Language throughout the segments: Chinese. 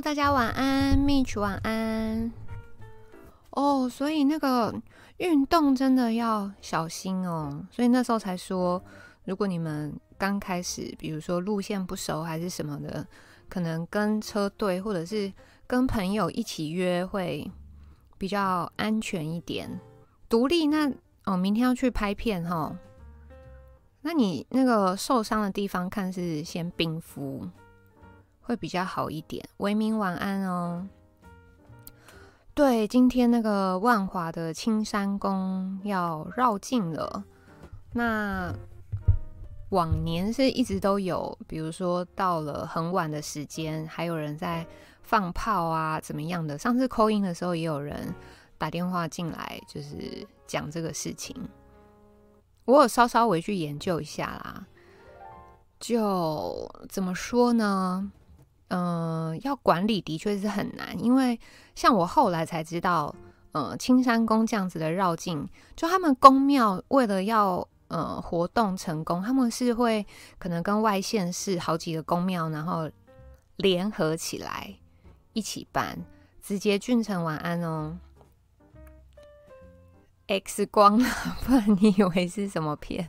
大家晚安，Mitch 晚安。哦所以那个运动真的要小心哦。所以那时候才说，如果你们刚开始，比如说路线不熟还是什么的，可能跟车队或者是跟朋友一起约会比较安全一点。独立那哦，明天要去拍片哈，哦。那你那个受伤的地方，看是先冰敷。会比较好一点。维明晚安哦。对，今天那个万华的青山宫要绕境了。那往年是一直都有，比如说到了很晚的时间，还有人在放炮啊，怎么样的？上次扣音的时候，也有人打电话进来，就是讲这个事情。我有稍稍微去研究一下啦，就怎么说呢？嗯、要管理的确是很难，因为像我后来才知道，呃，青山宫这样子的绕境，就他们宫庙为了要呃活动成功，他们是会可能跟外县市好几个宫庙，然后联合起来一起办。直接俊成晚安哦，X 光了，不然你以为是什么片？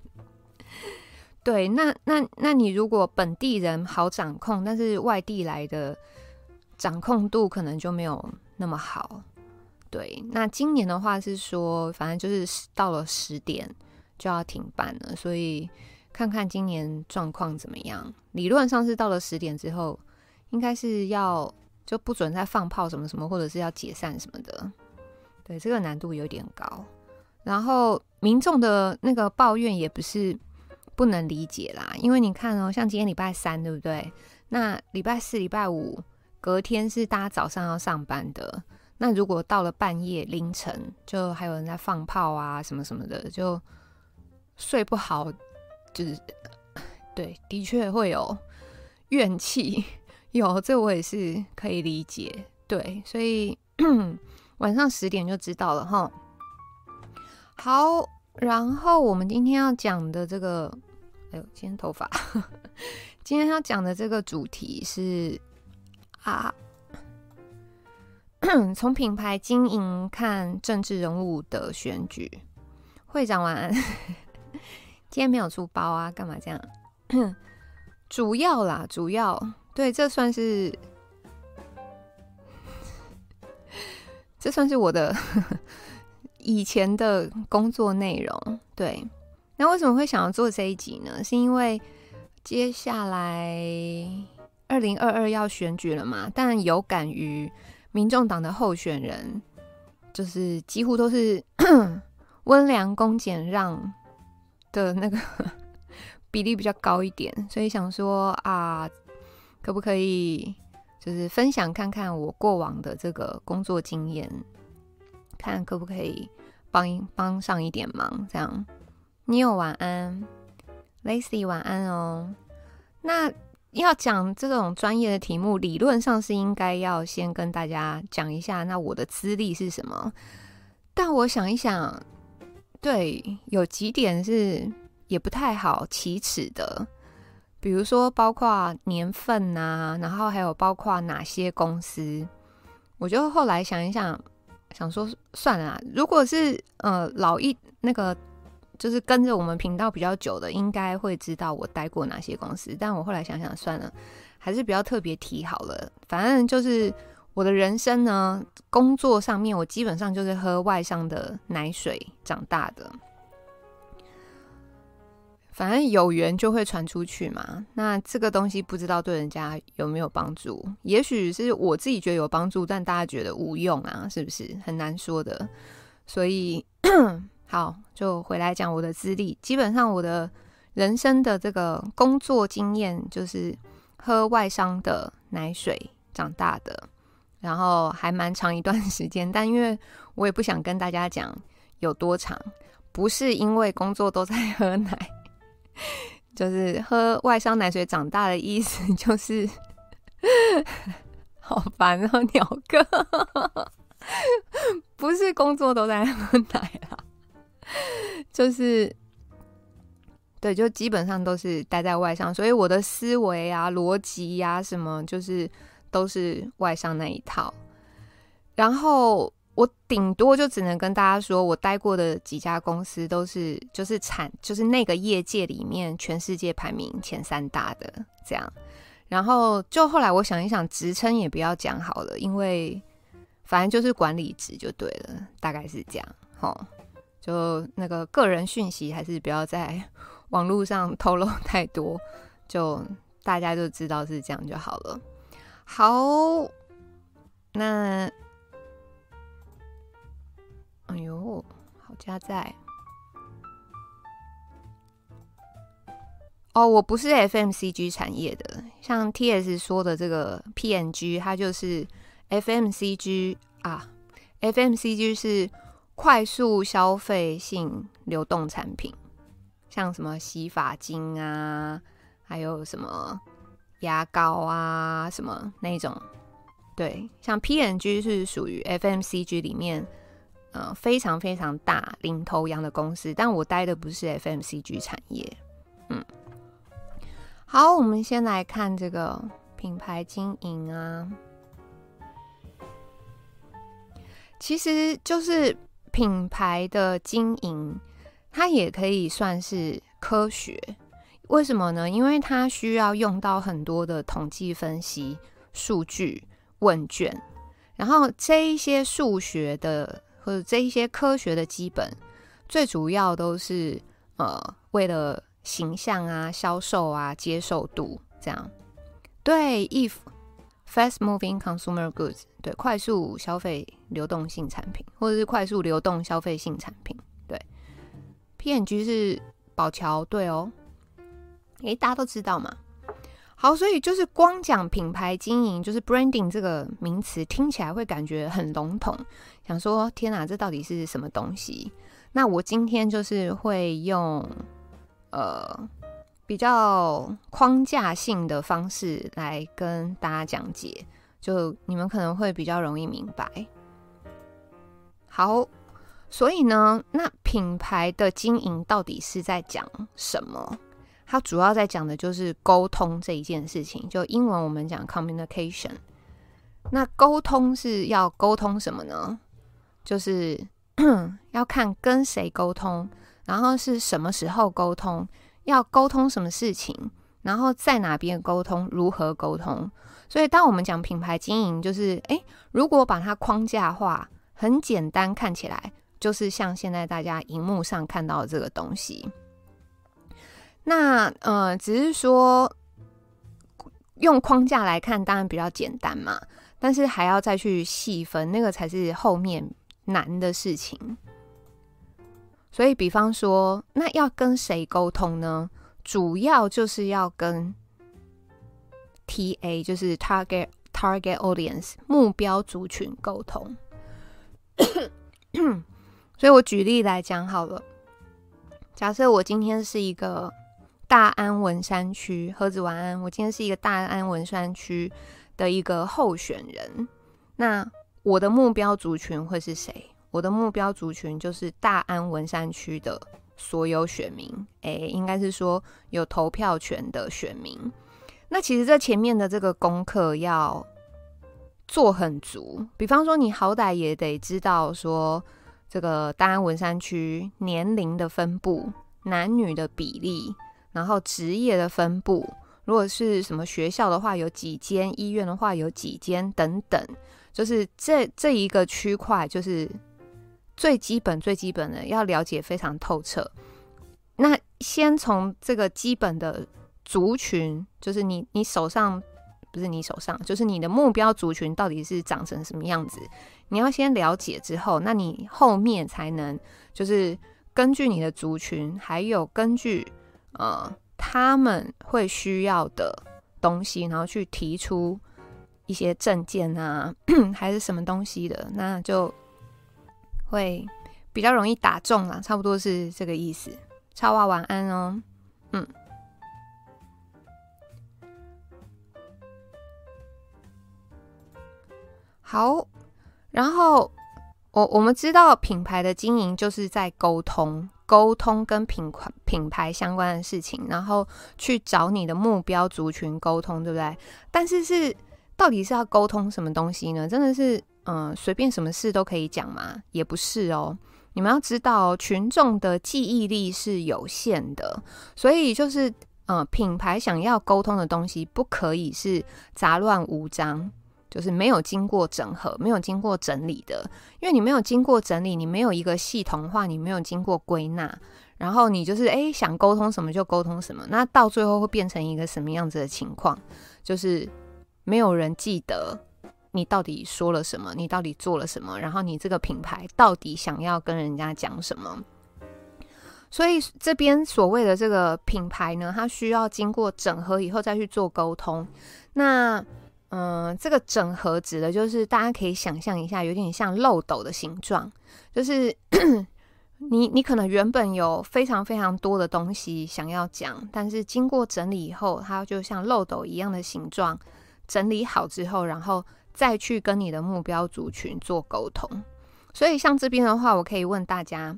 对，那那那你如果本地人好掌控，但是外地来的掌控度可能就没有那么好。对，那今年的话是说，反正就是到了十点就要停办了，所以看看今年状况怎么样。理论上是到了十点之后，应该是要就不准再放炮什么什么，或者是要解散什么的。对，这个难度有点高。然后民众的那个抱怨也不是。不能理解啦，因为你看哦，像今天礼拜三，对不对？那礼拜四、礼拜五隔天是大家早上要上班的。那如果到了半夜凌晨，就还有人在放炮啊，什么什么的，就睡不好，就是 对，的确会有怨气。有这我也是可以理解，对，所以 晚上十点就知道了哈。好。然后我们今天要讲的这个，哎呦，今天头发，今天要讲的这个主题是啊，从品牌经营看政治人物的选举。会长晚安，今天没有出包啊？干嘛这样？主要啦，主要对，这算是，这算是我的。以前的工作内容，对，那为什么会想要做这一集呢？是因为接下来二零二二要选举了嘛，但有感于民众党的候选人，就是几乎都是 温良恭俭让的那个 比例比较高一点，所以想说啊，可不可以就是分享看看我过往的这个工作经验。看可不可以帮帮上一点忙，这样。你有晚安，Lacy 晚安哦。那要讲这种专业的题目，理论上是应该要先跟大家讲一下，那我的资历是什么？但我想一想，对，有几点是也不太好启齿的，比如说包括年份啊，然后还有包括哪些公司，我就后来想一想。想说算了，如果是呃老一那个，就是跟着我们频道比较久的，应该会知道我待过哪些公司。但我后来想想算了，还是比较特别提好了。反正就是我的人生呢，工作上面我基本上就是喝外商的奶水长大的。反正有缘就会传出去嘛。那这个东西不知道对人家有没有帮助？也许是我自己觉得有帮助，但大家觉得无用啊，是不是？很难说的。所以 好，就回来讲我的资历。基本上我的人生的这个工作经验，就是喝外商的奶水长大的，然后还蛮长一段 时间。但因为我也不想跟大家讲有多长，不是因为工作都在喝奶。就是喝外商奶水长大的意思，就是好烦哦，鸟哥，不是工作都在喝奶啊，就是对，就基本上都是待在外商，所以我的思维啊、逻辑呀什么，就是都是外商那一套。然后我顶多就只能跟大家说，我待过的几家公司都是就是产就是那个业界里面全世界排名前三大的这样。然后就后来我想一想，职称也不要讲好了，因为反正就是管理职就对了，大概是这样。齁，就那个个人讯息还是不要在 网络上透露太多，就大家就知道是这样就好了。好，那。哎呦，好家在哦！我不是 FMCG 产业的，像 TS 说的这个 PNG，它就是 FMCG 啊。FMCG 是快速消费性流动产品，像什么洗发精啊，还有什么牙膏啊，什么那种。对，像 PNG 是属于 FMCG 里面。呃，非常非常大领头羊的公司，但我待的不是 FMCG 产业。嗯，好，我们先来看这个品牌经营啊，其实就是品牌的经营，它也可以算是科学。为什么呢？因为它需要用到很多的统计分析、数据、问卷，然后这一些数学的。或者这一些科学的基本，最主要都是呃为了形象啊、销售啊、接受度这样。对，if fast moving consumer goods，对，快速消费流动性产品，或者是快速流动消费性产品。对，PNG 是宝桥，对哦，诶，大家都知道嘛。好，所以就是光讲品牌经营，就是 branding 这个名词听起来会感觉很笼统，想说天哪，这到底是什么东西？那我今天就是会用呃比较框架性的方式来跟大家讲解，就你们可能会比较容易明白。好，所以呢，那品牌的经营到底是在讲什么？它主要在讲的就是沟通这一件事情，就英文我们讲 communication。那沟通是要沟通什么呢？就是 要看跟谁沟通，然后是什么时候沟通，要沟通什么事情，然后在哪边沟通，如何沟通。所以当我们讲品牌经营，就是诶，如果把它框架化，很简单，看起来就是像现在大家荧幕上看到的这个东西。那呃，只是说用框架来看，当然比较简单嘛。但是还要再去细分，那个才是后面难的事情。所以，比方说，那要跟谁沟通呢？主要就是要跟 TA，就是 Target Target Audience 目标族群沟通。所以我举例来讲好了，假设我今天是一个。大安文山区，盒子晚安。我今天是一个大安文山区的一个候选人。那我的目标族群会是谁？我的目标族群就是大安文山区的所有选民。诶、应该是说有投票权的选民。那其实这前面的这个功课要做很足。比方说，你好歹也得知道说这个大安文山区年龄的分布、男女的比例。然后职业的分布，如果是什么学校的话，有几间；医院的话，有几间等等。就是这这一个区块，就是最基本、最基本的，要了解非常透彻。那先从这个基本的族群，就是你你手上不是你手上，就是你的目标族群到底是长成什么样子，你要先了解之后，那你后面才能就是根据你的族群，还有根据。呃，他们会需要的东西，然后去提出一些证件啊，还是什么东西的，那就会比较容易打中啦，差不多是这个意思。超娃晚安哦，嗯，好，然后我我们知道品牌的经营就是在沟通。沟通跟品牌品牌相关的事情，然后去找你的目标族群沟通，对不对？但是是到底是要沟通什么东西呢？真的是，嗯、随便什么事都可以讲吗？也不是哦。你们要知道，群众的记忆力是有限的，所以就是，呃，品牌想要沟通的东西，不可以是杂乱无章，就是没有经过整合、没有经过整理的。因为你没有经过整理，你没有一个系统化，你没有经过归纳，然后你就是诶想沟通什么就沟通什么，那到最后会变成一个什么样子的情况？就是没有人记得。你到底说了什么？你到底做了什么？然后你这个品牌到底想要跟人家讲什么？所以这边所谓的这个品牌呢，它需要经过整合以后再去做沟通。那嗯、这个整合指的就是大家可以想象一下，有点像漏斗的形状，就是 你你可能原本有非常非常多的东西想要讲，但是经过整理以后，它就像漏斗一样的形状，整理好之后，然后。再去跟你的目标族群做沟通，所以像这边的话，我可以问大家，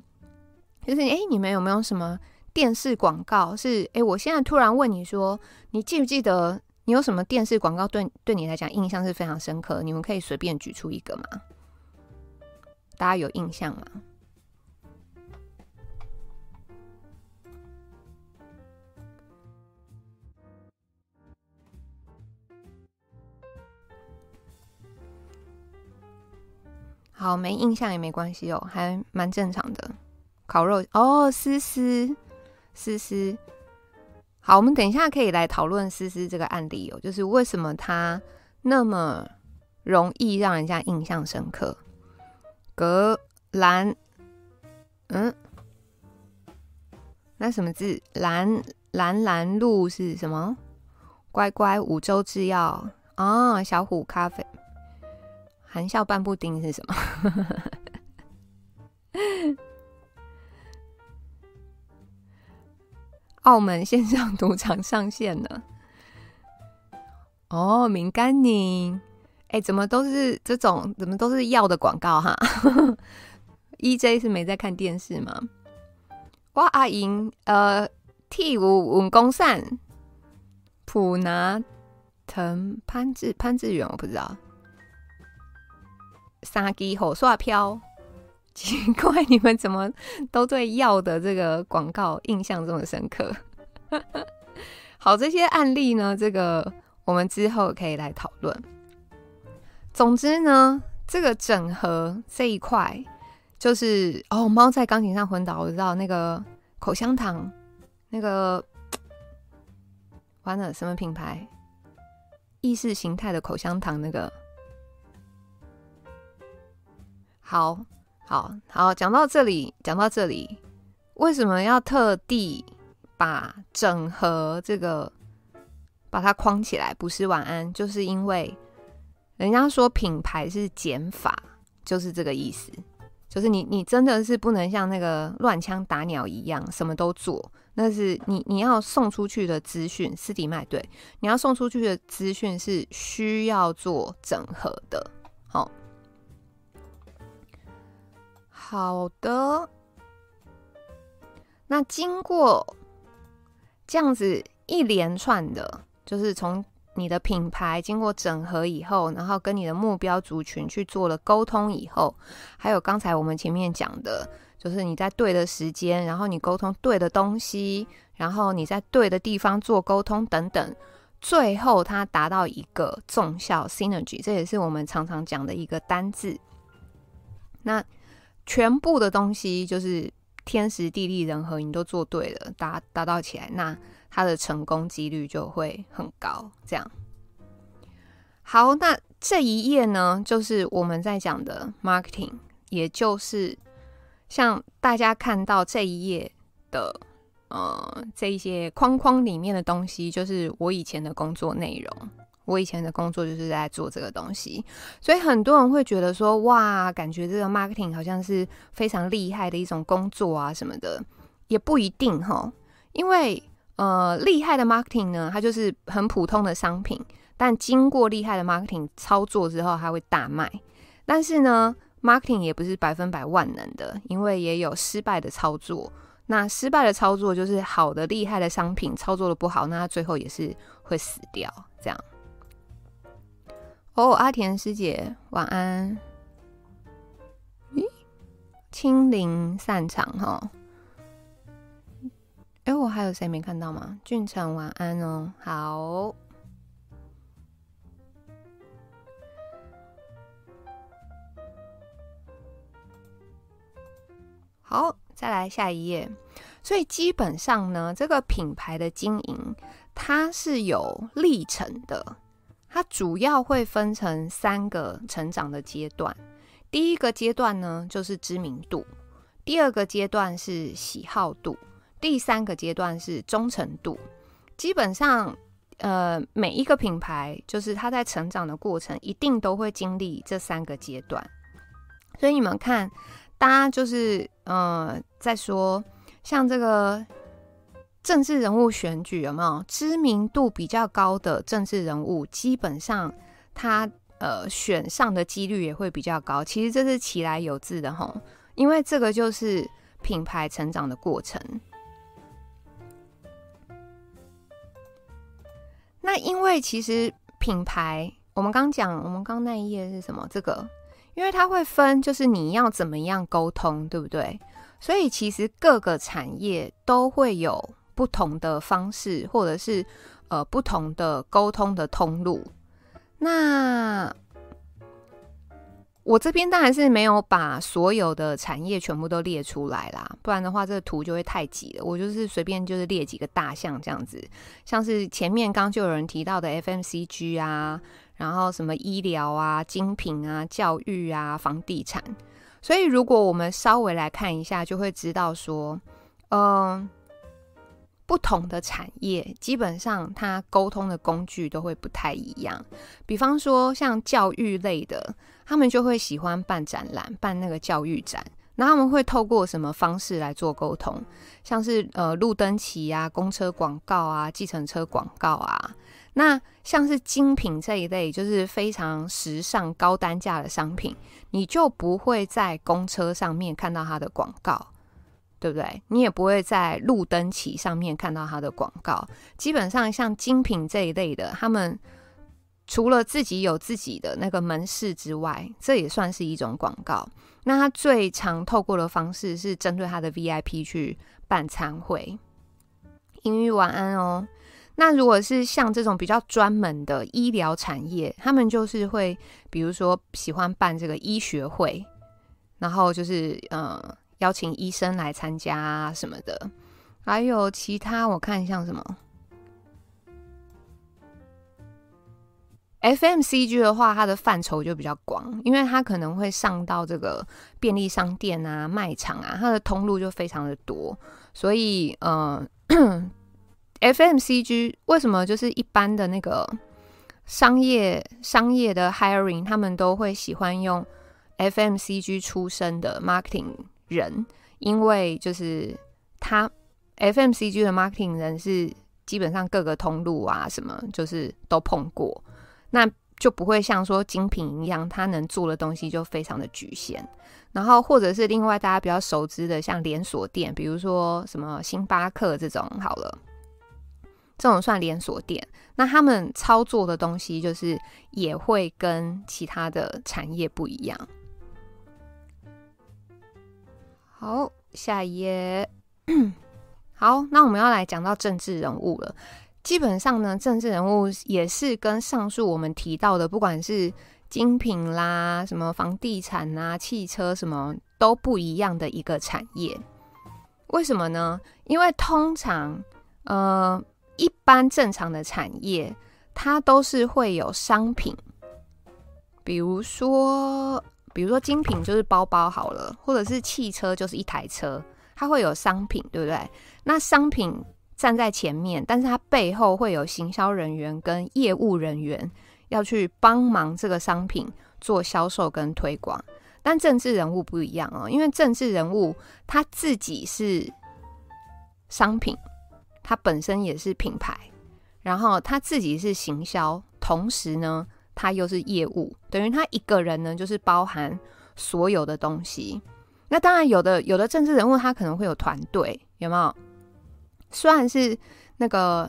就是诶，你们有没有什么电视广告是诶，我现在突然问你说，你记不记得你有什么电视广告对对你来讲印象是非常深刻？你们可以随便举出一个吗？大家有印象吗？好，没印象也没关系哦，还蛮正常的。烤肉哦，丝丝丝丝。好，我们等一下可以来讨论丝丝这个案例哦，就是为什么他那么容易让人家印象深刻。格兰，嗯，那什么字？兰兰兰路是什么？乖乖，五洲制药啊，小虎咖啡。含笑半步钉是什么？澳门线上赌场上线了。哦，敏甘宁，哎、怎么都是这种？怎么都是药的广告哈？EJ 是没在看电视吗？哇，阿莹，呃，T 五文公善，普拿藤潘志潘志远，我不知道。三支火刷飘，奇怪，你们怎么都对药的这个广告印象这么深刻？好，这些案例呢，这个我们之后可以来讨论。总之呢，这个整合这一块，就是哦，猫在钢琴上昏倒，我知道那个口香糖，那个完了什么品牌？意识形态的口香糖，那个。好好好，讲到这里，讲到这里，为什么要特地把整合这个把它框起来？不是晚安，就是因为人家说品牌是减法，就是这个意思。就是你你真的是不能像那个乱枪打鸟一样什么都做，那是你你要送出去的资讯，斯迪麦对，你要送出去的资讯是需要做整合的。好。好的，那经过这样子一连串的，就是从你的品牌经过整合以后，然后跟你的目标族群去做了沟通以后，还有刚才我们前面讲的，就是你在对的时间，然后你沟通对的东西，然后你在对的地方做沟通等等，最后它达到一个重效 （synergy），这也是我们常常讲的一个单字。那全部的东西就是天时地利人和，你都做对了，达达到起来，那它的成功几率就会很高。这样，好，那这一页呢，就是我们在讲的 marketing，也就是像大家看到这一页的，呃，这一些框框里面的东西，就是我以前的工作内容。我以前的工作就是在做这个东西，所以很多人会觉得说，哇，感觉这个 marketing 好像是非常厉害的一种工作啊什么的，也不一定哈。因为呃，厉害的 marketing 呢，它就是很普通的商品，但经过厉害的 marketing 操作之后，它会大卖。但是呢，marketing 也不是百分百万能的，因为也有失败的操作。那失败的操作就是好的厉害的商品操作的不好，那它最后也是会死掉这样。哦，阿田师姐晚安。咦，清零散场哈。哎，我还有谁没看到吗？俊成晚安哦，好。好，再来下一页。所以基本上呢，这个品牌的经营它是有历程的。它主要会分成三个成长的阶段。第一个阶段呢，就是知名度；第二个阶段是喜好度；第三个阶段是忠诚度。基本上，呃，每一个品牌就是它在成长的过程，一定都会经历这三个阶段。所以你们看，大家就是呃，在说像这个。政治人物选举有没有知名度比较高的政治人物？基本上他呃选上的几率也会比较高。其实这是其来有自的齁，因为这个就是品牌成长的过程。那因为其实品牌，我们刚讲，我们刚那一页是什么？这个，因为它会分，就是你要怎么样沟通，对不对？所以其实各个产业都会有。不同的方式，或者是呃不同的沟通的通路。那我这边当然是没有把所有的产业全部都列出来啦，不然的话这个图就会太挤了。我就是随便就是列几个大项这样子，像是前面刚就有人提到的 FMCG 啊，然后什么医疗啊、精品啊、教育啊、房地产。所以如果我们稍微来看一下，就会知道说，嗯、不同的产业，基本上它沟通的工具都会不太一样。比方说，像教育类的，他们就会喜欢办展览，办那个教育展。那他们会透过什么方式来做沟通？像是呃路灯旗啊、公车广告啊、计程车广告啊。那像是精品这一类，就是非常时尚、高单价的商品，你就不会在公车上面看到它的广告。对不对？你也不会在路灯旗上面看到它的广告。基本上像精品这一类的，他们除了自己有自己的那个门市之外，这也算是一种广告。那他最常透过的方式是针对他的 VIP 去办餐会。英语晚安哦。那如果是像这种比较专门的医疗产业，他们就是会，比如说喜欢办这个医学会，然后就是嗯。邀请医生来参加什么的，还有其他我看像什么，FMCG 的话，它的范畴就比较广，因为它可能会上到这个便利商店啊、卖场啊，它的通路就非常的多，所以呃，FMCG 为什么就是一般的那个商业商业的 hiring，他们都会喜欢用 FMCG 出身的 marketing。人，因为就是他 FMCG 的 marketing 人是基本上各个通路啊什么就是都碰过，那就不会像说精品一样，他能做的东西就非常的局限。然后或者是另外大家比较熟知的，像连锁店，比如说什么星巴克这种，好了，这种算连锁店，那他们操作的东西就是也会跟其他的产业不一样。好，下一页。好，那我们要来讲到政治人物了。基本上呢，政治人物也是跟上述我们提到的，不管是精品啦、什么房地产啊、汽车什么都不一样的一个产业。为什么呢？因为通常，呃，一般正常的产业，它都是会有商品，比如说。比如说精品就是包包好了，或者是汽车就是一台车，它会有商品，对不对？那商品站在前面，但是它背后会有行销人员跟业务人员要去帮忙这个商品做销售跟推广。但政治人物不一样哦，因为政治人物他自己是商品，他本身也是品牌，然后他自己是行销，同时呢。他又是业务，等于他一个人呢，就是包含所有的东西。那当然，有的有的政治人物他可能会有团队，有没有？虽然是那个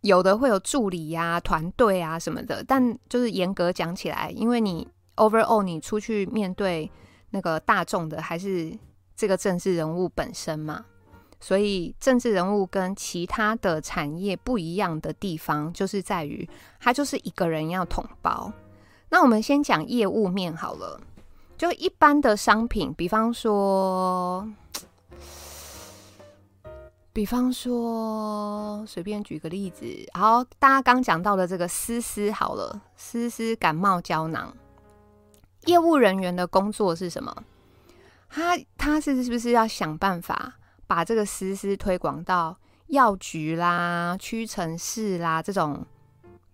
有的会有助理呀、团队啊什么的，但就是严格讲起来，因为你 overall 你出去面对那个大众的还是这个政治人物本身嘛，所以政治人物跟其他的产业不一样的地方，就是在于他就是一个人要统包。那我们先讲业务面好了，就一般的商品，比方说。比方说，随便举个例子，好，大家刚讲到的这个丝丝好了，丝丝感冒胶囊，业务人员的工作是什么？他他是是不是要想办法把这个丝丝推广到药局啦、屈臣氏啦这种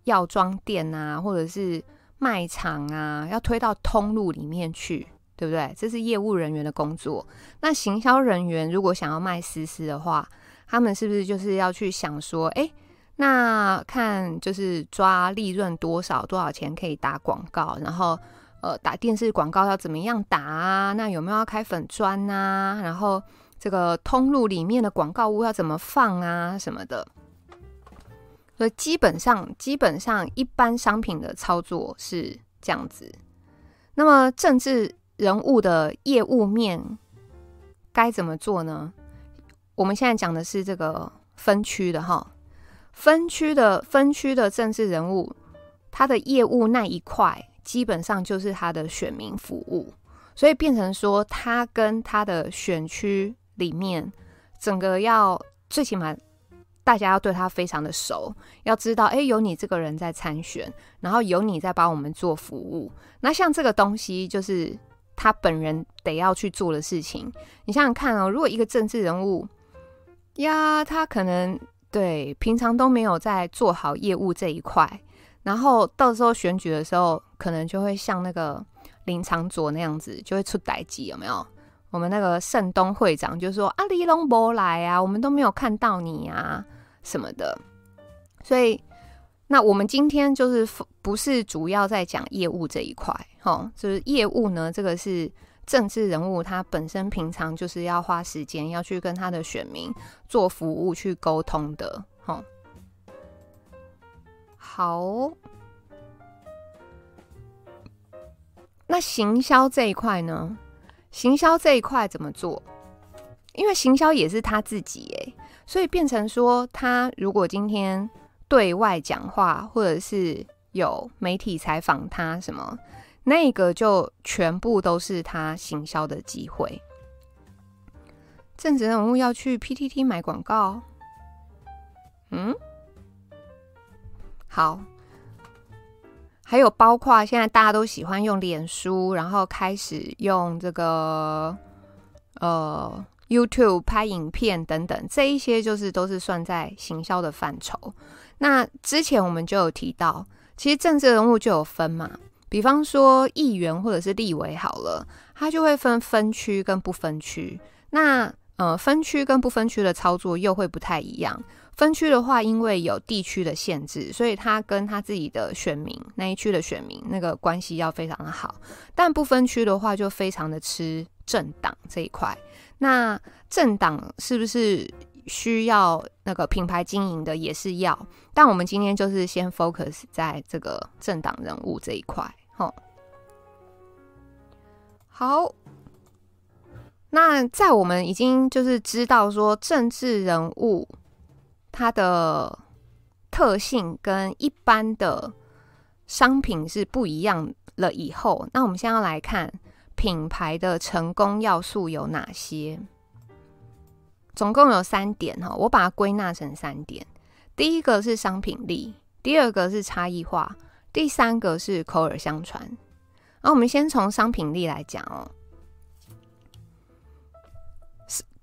药妆店啊，或者是卖场啊，要推到通路里面去，对不对？这是业务人员的工作。那行销人员如果想要卖丝丝的话，他们是不是就是要去想说，哎，那看就是抓利润多少，多少钱可以打广告，然后呃打电视广告要怎么样打啊？那有没有要开粉砖啊？然后这个通路里面的广告物要怎么放啊？什么的？所以基本上基本上一般商品的操作是这样子。那么政治人物的业务面该怎么做呢？我们现在讲的是这个分区的哈，分区的分区的政治人物，他的业务那一块基本上就是他的选民服务，所以变成说他跟他的选区里面整个要最起码大家要对他非常的熟，要知道哎，有你这个人在参选，然后有你在帮我们做服务，那像这个东西就是他本人得要去做的事情。你想想看哦，如果一个政治人物，呀，他可能对平常都没有在做好业务这一块，然后到时候选举的时候，可能就会像那个林长佐那样子，就会出代志，有没有？我们那个盛东会长就说：“啊，你拢没来啊，我们都没有看到你啊，什么的。”所以，那我们今天就是不是主要在讲业务这一块，齁，就是业务呢，这个是。政治人物他本身平常就是要花时间要去跟他的选民做服务去沟通的，齁。好，那行销这一块呢？行销这一块怎么做？因为行销也是他自己诶，所以变成说，他如果今天对外讲话，或者是有媒体采访他什么。那个就全部都是他行销的机会。政治人物要去 PTT 买广告，嗯，好。还有包括现在大家都喜欢用脸书，然后开始用这个呃 YouTube 拍影片等等，这一些就是都是算在行销的范畴。那之前我们就有提到，其实政治人物就有分嘛。比方说议员或者是立委好了，他就会分分区跟不分区。那呃，分区跟不分区的操作又会不太一样。分区的话，因为有地区的限制，所以他跟他自己的选民那一区的选民那个关系要非常的好。但不分区的话，就非常的吃政党这一块。那政党是不是需要那个品牌经营的？也是要。但我们今天就是先 focus 在这个政党人物这一块。好，好，那在我们已经就是知道说政治人物它的特性跟一般的商品是不一样了以后，那我们现在要来看品牌的成功要素有哪些？总共有三点哈，我把它归纳成三点。第一个是商品力，第二个是差异化。第三个是口耳相传，那我们先从商品力来讲哦。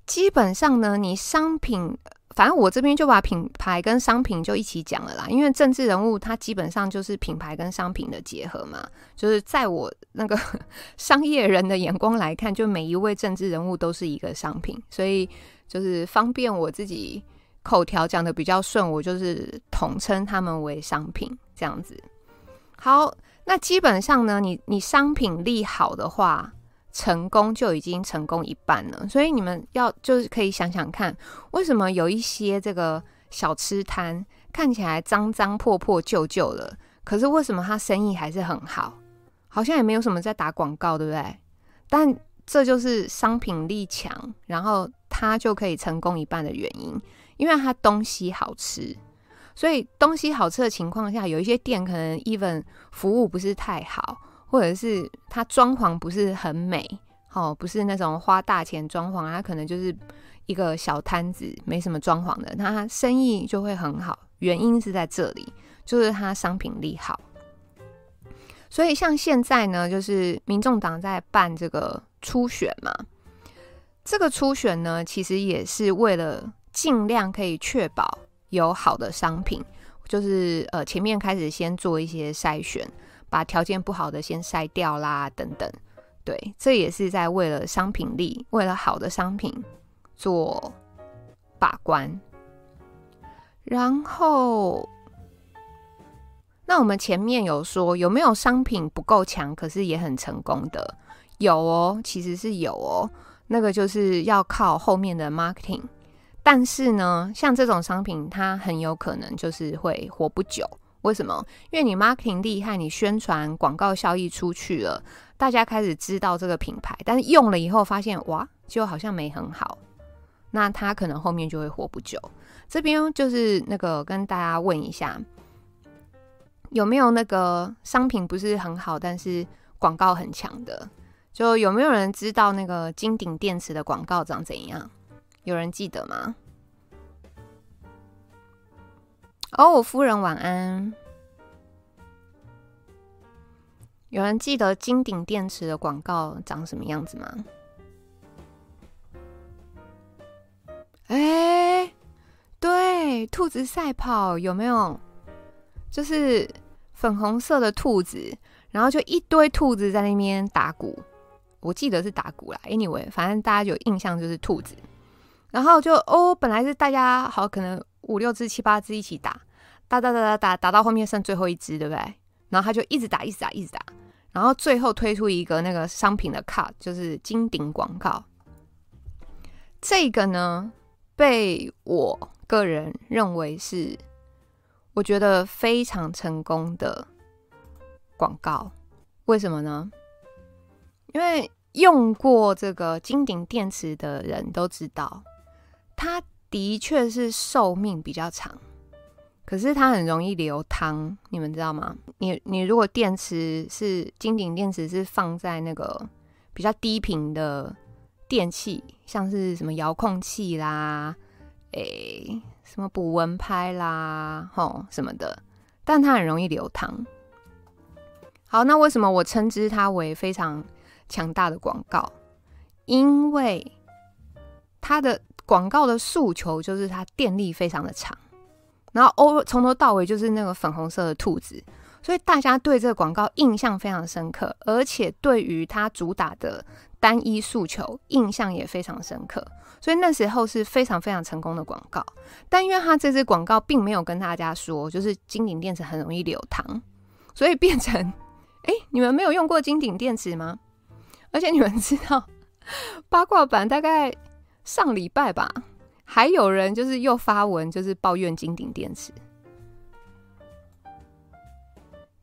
基本上呢，你商品，反正我这边就把品牌跟商品就一起讲了啦。因为政治人物他基本上就是品牌跟商品的结合嘛，就是在我那个 商业人的眼光来看，就每一位政治人物都是一个商品，所以就是方便我自己口条讲的比较顺，我就是统称他们为商品这样子。好，那基本上呢，你你商品力好的话，成功就已经成功一半了。所以你们要就是可以想想看，为什么有一些这个小吃摊，看起来脏脏破破旧旧的，可是为什么他生意还是很好？好像也没有什么在打广告，对不对？但这就是商品力强，然后他就可以成功一半的原因，因为他东西好吃。所以东西好吃的情况下，有一些店可能 even 服务不是太好，或者是它装潢不是很美，哦，不是那种花大钱装潢，它可能就是一个小摊子，没什么装潢的，它生意就会很好。原因是在这里，就是它商品力好。所以像现在呢，就是民众党在办这个初选嘛，这个初选呢，其实也是为了尽量可以确保。有好的商品，就是呃前面开始先做一些筛选，把条件不好的先筛掉啦，等等。对，这也是在为了商品力，为了好的商品做把关。然后，那我们前面有说有没有商品不够强，可是也很成功的？有哦，其实是有哦。那个就是要靠后面的 marketing。但是呢，像这种商品，它很有可能就是会活不久。为什么？因为你 marketing 厉害，你宣传广告效益出去了，大家开始知道这个品牌，但是用了以后发现，哇，就好像没很好，那它可能后面就会活不久。这边就是那个跟大家问一下，有没有那个商品不是很好，但是广告很强的？就有没有人知道那个金鼎电池的广告长怎样？有人记得吗？哦，夫人晚安。有人记得金鼎电池的广告长什么样子吗？哎，对，兔子赛跑有没有？就是粉红色的兔子，然后就一堆兔子在那边打鼓。我记得是打鼓啦。Anyway，反正大家有印象就是兔子。然后就哦，本来是大家好，可能五六只、七八只一起打，打打打打打，打到后面剩最后一只，对不对？然后他就一直打，一直打，一直打，然后最后推出一个那个商品的 card，就是金鼎广告。这个呢，被我个人认为是我觉得非常成功的广告。为什么呢？因为用过这个金鼎电池的人都知道。它的确是寿命比较长，可是它很容易流汤，你们知道吗？你你如果电池是金顶电池，是放在那个比较低频的电器，像是什么遥控器啦，诶、什么补蚊拍啦，吼什么的，但它很容易流汤。好，那为什么我称之它为非常强大的广告？因为它的。广告的诉求就是它电力非常的长，然后欧，从头到尾就是那个粉红色的兔子，所以大家对这个广告印象非常深刻，而且对于它主打的单一诉求印象也非常深刻，所以那时候是非常非常成功的广告。但因为它这支广告并没有跟大家说，就是金鼎电池很容易流汤，所以变成 哎，你们没有用过金鼎电池吗？而且你们知道八卦版大概。上礼拜吧，还有人就是又发文，就是抱怨金鼎电池，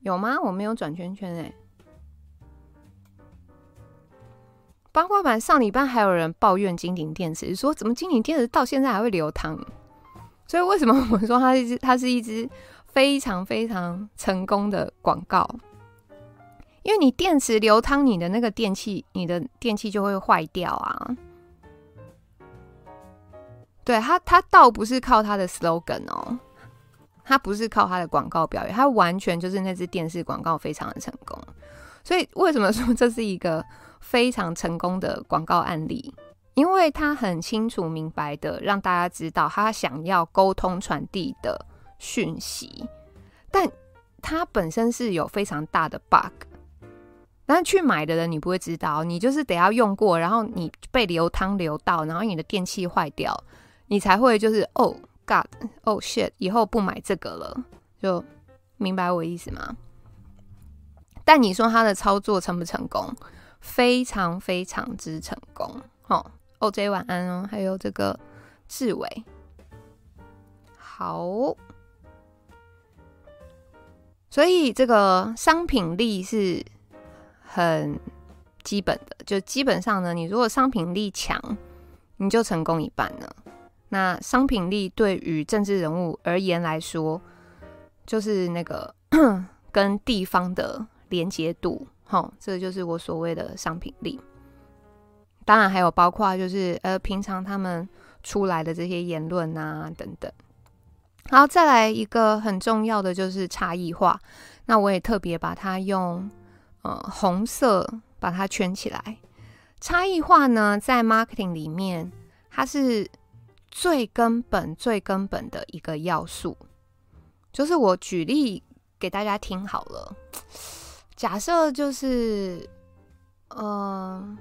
有吗？我没有转圈圈哎、八卦版上礼拜还有人抱怨金鼎电池，说怎么金鼎电池到现在还会流汤？所以为什么我们说它是一只它是一支非常非常成功的广告？因为你电池流汤，你的那个电器，你的电器就会坏掉啊。对他，他倒不是靠他的 slogan 哦，他不是靠他的广告表演，他完全就是那支电视广告非常的成功。所以为什么说这是一个非常成功的广告案例？因为他很清楚明白的让大家知道他想要沟通传递的讯息，但他本身是有非常大的 bug。但去买的人你不会知道，你就是得要用过，然后你被流汤流到，然后你的电器坏掉。你才会就是哦、oh、God 哦、oh、shit，以后不买这个了，就明白我意思吗？但你说他的操作成不成功？非常非常之成功。哦，OJ 晚安哦，还有这个志伟。好，所以这个商品力是很基本的，就基本上呢，你如果商品力强，你就成功一半了。那商品力对于政治人物而言来说，就是那个 跟地方的连接度，齁，这就是我所谓的商品力。当然还有包括就是呃，平常他们出来的这些言论啊等等。好，再来一个很重要的就是差异化。那我也特别把它用呃红色把它圈起来。差异化呢，在 marketing 里面，它是最根本、最根本的一个要素。就是我举例给大家听好了。假设就是，嗯、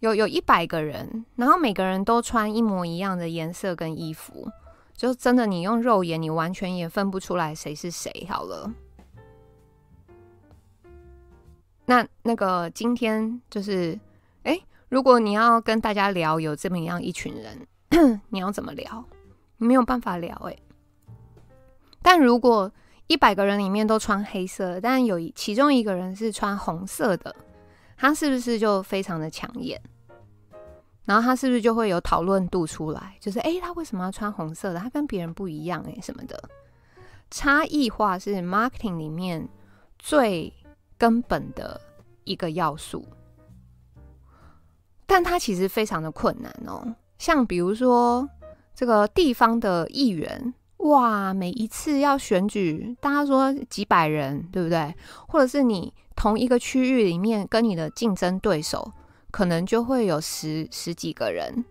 有有一百个人，然后每个人都穿一模一样的颜色跟衣服，就真的你用肉眼你完全也分不出来谁是谁。好了，那那个今天就是，哎，如果你要跟大家聊有这么样一群人，你要怎么聊？没有办法聊哎。但如果一百个人里面都穿黑色，但有其中一个人是穿红色的。他是不是就非常的抢眼？然后他是不是就会有讨论度出来？就是诶，他为什么要穿红色的？他跟别人不一样诶，什么的？差异化是 marketing 里面最根本的一个要素，但它其实非常的困难哦。像比如说这个地方的议员，哇，每一次要选举，大家说几百人，对不对？或者是你。同一个区域里面，跟你的竞争对手可能就会有十十几个人。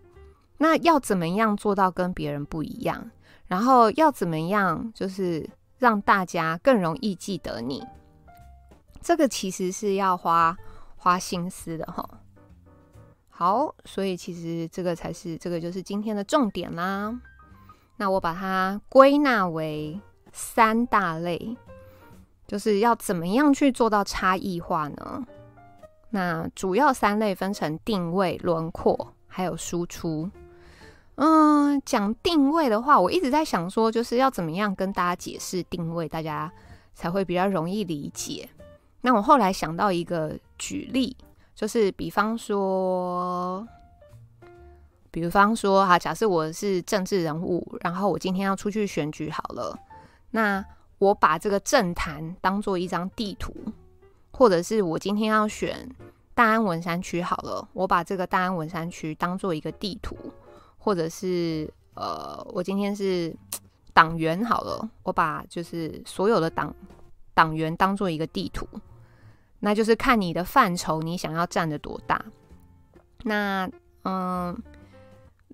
那要怎么样做到跟别人不一样？然后要怎么样，就是让大家更容易记得你？这个其实是要花花心思的哈。好，所以其实这个才是这个就是今天的重点啦。那我把它归纳为三大类。就是要怎么样去做到差异化呢？那主要三类分成定位、轮廓，还有输出。嗯，讲定位的话，我一直在想说，就是要怎么样跟大家解释定位，大家才会比较容易理解。那我后来想到一个举例，就是比方说，比方说哈，假设我是政治人物，然后我今天要出去选举好了，那。我把这个政坛当做一张地图，或者是我今天要选大安文山区好了，我把这个大安文山区当做一个地图，或者是呃，我今天是党员好了，我把就是所有的党党员当做一个地图，那就是看你的范畴，你想要占得多大。那嗯。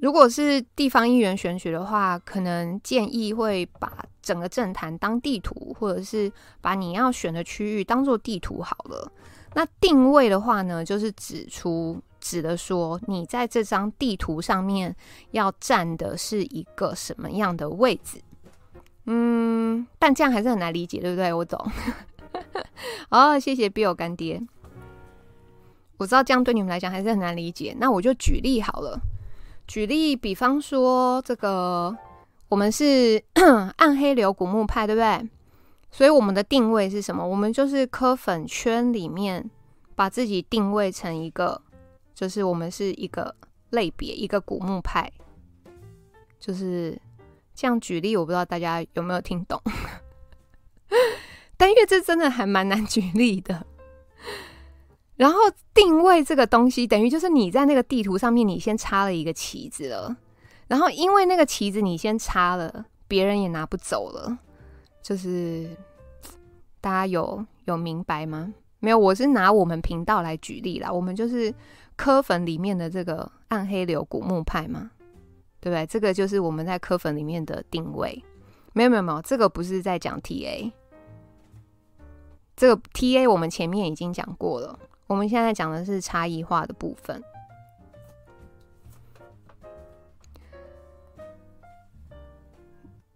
如果是地方议员选举的话，可能建议会把整个政坛当地图，或者是把你要选的区域当做地图好了。那定位的话呢，就是指出指的说，你在这张地图上面要占的是一个什么样的位置。嗯，但这样还是很难理解，对不对？我懂。哦，谢谢 Bill 干爹。我知道这样对你们来讲还是很难理解，那我就举例好了。举例，比方说这个，我们是 暗黑流古墓派，对不对？所以我们的定位是什么？我们就是科粉圈里面把自己定位成一个，就是我们是一个类别，一个古墓派。就是这样举例，我不知道大家有没有听懂？但因为这真的还蛮难举例的。然后定位这个东西，等于就是你在那个地图上面，你先插了一个旗子了。然后因为那个旗子你先插了，别人也拿不走了。就是大家有有明白吗？没有，我是拿我们频道来举例啦。我们就是科粉里面的这个暗黑流古墓派嘛，对不对？这个就是我们在科粉里面的定位。没有没有没有，这个不是在讲 TA，这个 TA 我们前面已经讲过了。我们现在讲的是差异化的部分，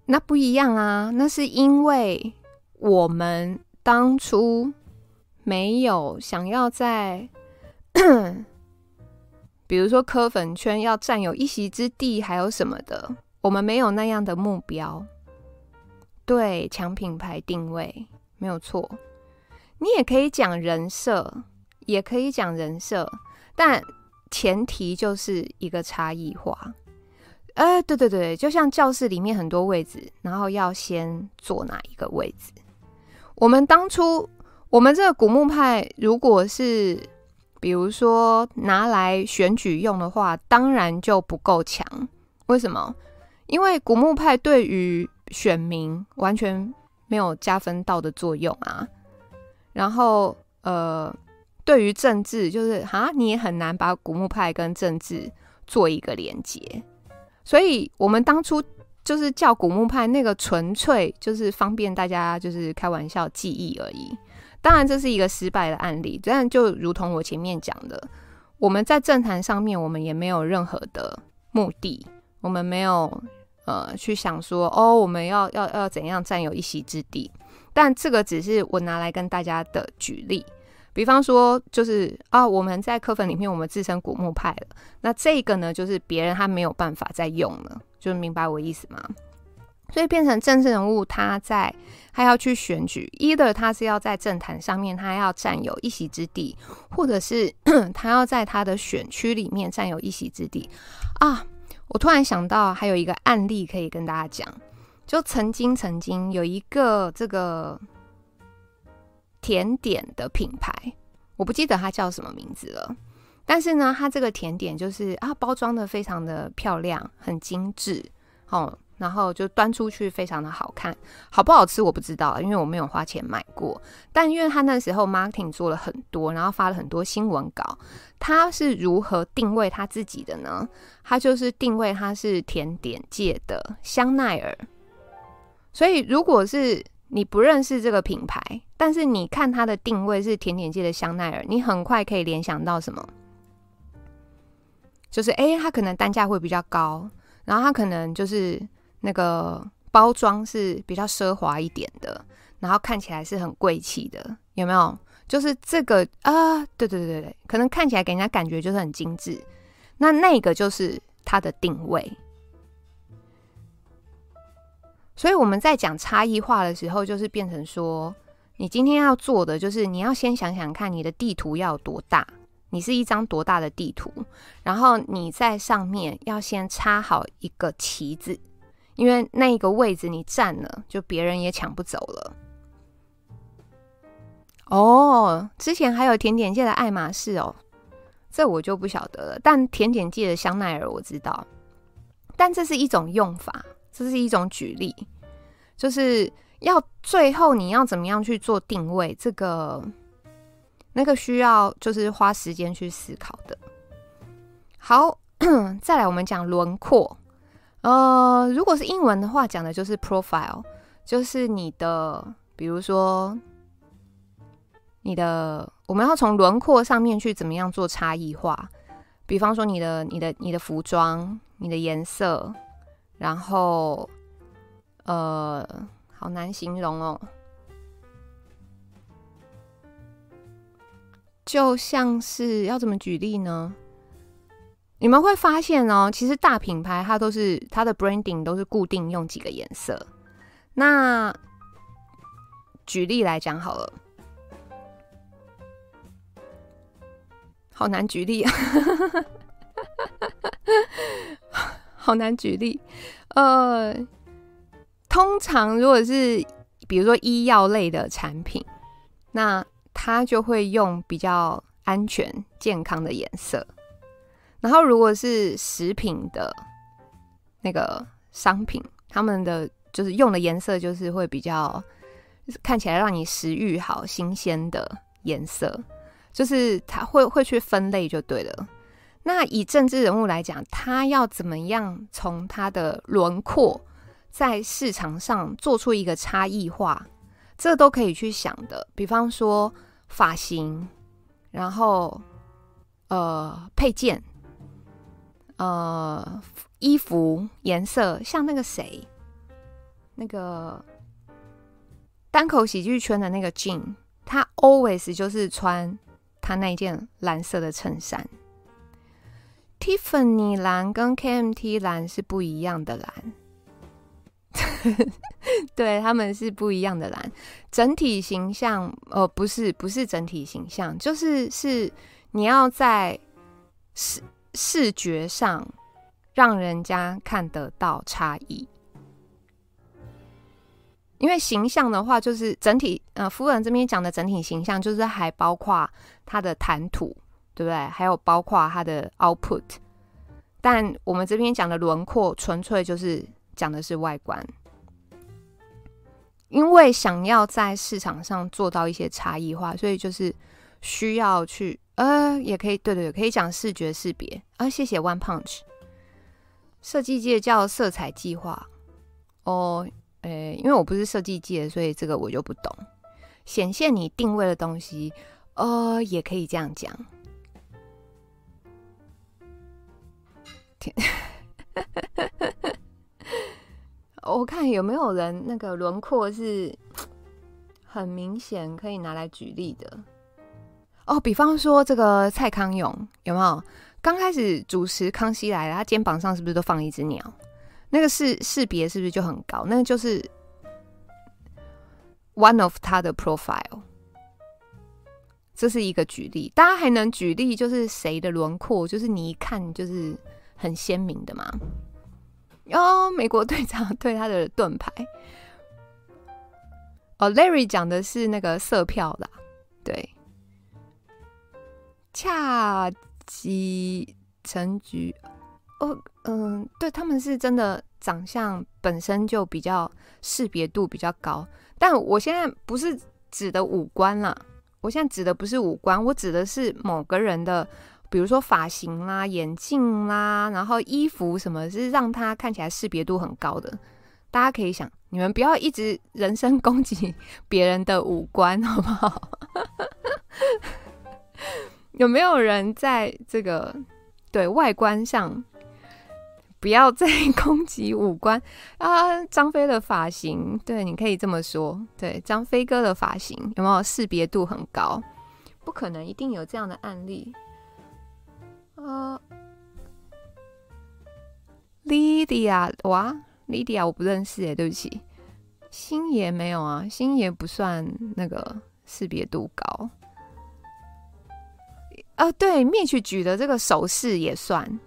那不一样啊，那是因为我们当初没有想要在，比如说科粉圈要占有一席之地，还有什么的，我们没有那样的目标。对，强品牌定位，没有错。你也可以讲人设，也可以讲人设，但前提就是一个差异化。哎、对对对，就像教室里面很多位置，然后要先坐哪一个位置？我们当初，我们这个古墓派，如果是比如说拿来选举用的话，当然就不够强。为什么？因为古墓派对于选民完全没有加分到的作用啊。然后，呃，对于政治，就是哈，你也很难把古墓派跟政治做一个连接。所以，我们当初就是叫古墓派，那个纯粹就是方便大家就是开玩笑记忆而已。当然，这是一个失败的案例。但就如同我前面讲的，我们在政坛上面，我们也没有任何的目的，我们没有。呃，去想说哦，我们要要要怎样占有一席之地？但这个只是我拿来跟大家的举例。比方说，就是啊，我们在课本里面，我们自称古墓派了。那这个呢，就是别人他没有办法再用了，就明白我意思吗？所以变成政治人物，他在他要去选举，either 他是要在政坛上面，他要占有一席之地，或者是 他要在他的选区里面占有一席之地啊。我突然想到，还有一个案例可以跟大家讲，就曾经曾经有一个这个甜点的品牌，我不记得它叫什么名字了，但是呢，它这个甜点就是啊，包装的非常的漂亮，很精致，哦。然后就端出去，非常的好看，好不好吃我不知道，因为我没有花钱买过。但因为他那时候 marketing 做了很多，然后发了很多新闻稿，他是如何定位他自己的呢？他就是定位他是甜点界的香奈儿。所以如果是你不认识这个品牌，但是你看它的定位是甜点界的香奈儿，你很快可以联想到什么？就是诶，它可能单价会比较高，然后它可能就是。那个包装是比较奢华一点的，然后看起来是很贵气的，有没有？就是这个啊，对对对对，可能看起来给人家感觉就是很精致，那那个就是它的定位。所以我们在讲差异化的时候，就是变成说，你今天要做的就是你要先想想看，你的地图要有多大，你是一张多大的地图，然后你在上面要先插好一个旗子。因为那一个位置你占了，就别人也抢不走了。哦，之前还有甜点界的爱马仕哦，这我就不晓得了。但甜点界的香奈儿我知道，但这是一种用法，这是一种举例，就是要最后你要怎么样去做定位，这个那个需要就是花时间去思考的。好，再来我们讲轮廓。呃，如果是英文的话，讲的就是 profile，就是你的，比如说你的，我们要从轮廓上面去怎么样做差异化，比方说你的、你的、你的服装、你的颜色，然后呃，好难形容哦，就像是要怎么举例呢？你们会发现哦，其实大品牌它都是它的 branding 都是固定用几个颜色。那举例来讲好了，好难举例啊，好难举例。呃，通常如果是比如说医药类的产品，那它就会用比较安全健康的颜色。然后，如果是食品的那个商品，他们的就是用的颜色就是会比较看起来让你食欲好、新鲜的颜色，就是他会会去分类就对了。那以政治人物来讲，他要怎么样从他的轮廓在市场上做出一个差异化，这都可以去想的。比方说发型，然后呃配件。呃，衣服颜色像那个谁，那个单口喜剧圈的那个 Jim，他 always 就是穿他那件蓝色的衬衫。Tiffany 蓝跟 KMT 蓝是不一样的蓝 对，他们是不一样的蓝。整体形象，呃，不是，不是整体形象，就是是你要在视视觉上让人家看得到差异。因为形象的话，就是整体，呃，夫人这边讲的整体形象，就是还包括他的谈吐，对不对？还有包括它的 output。但我们这边讲的轮廓，纯粹就是讲的是外观。因为想要在市场上做到一些差异化，所以就是需要去，呃，也可以，对对对，可以讲视觉识别啊。谢谢 One Punch，设计界叫色彩计划哦。诶、因为我不是设计界，所以这个我就不懂。显现你定位的东西，呃，也可以这样讲。我看有没有人那个轮廓是很明显可以拿来举例的。哦，比方说这个蔡康永有没有？刚开始主持《康熙来了》，他肩膀上是不是都放一只鸟？那个识识别是不是就很高？那就是 one of 他的 profile，这是一个举例。大家还能举例就是谁的轮廓，就是你一看就是很鲜明的吗？哦，美国队长对他的盾牌。哦，Larry 讲的是那个色票啦，对，恰吉成菊。哦，嗯，对，他们是真的长相本身就比较识别度比较高，但我现在不是指的五官啦，我现在指的不是五官，我指的是某个人的，比如说发型啦、眼镜啦，然后衣服什么，是让他看起来识别度很高的。大家可以想，你们不要一直 人身攻击别人的五官，好不好？有没有人在这个对外观上？不要再 攻击五官啊！张飞的发型，对，你可以这么说。对，张飞哥的发型有没有识别度很高？不可能，一定有这样的案例。啊，Lydia，哇，Lydia，我不认识诶，对不起。星爷没有啊，星爷不算那个识别度高。啊，对，Mitch 举的这个手势也算。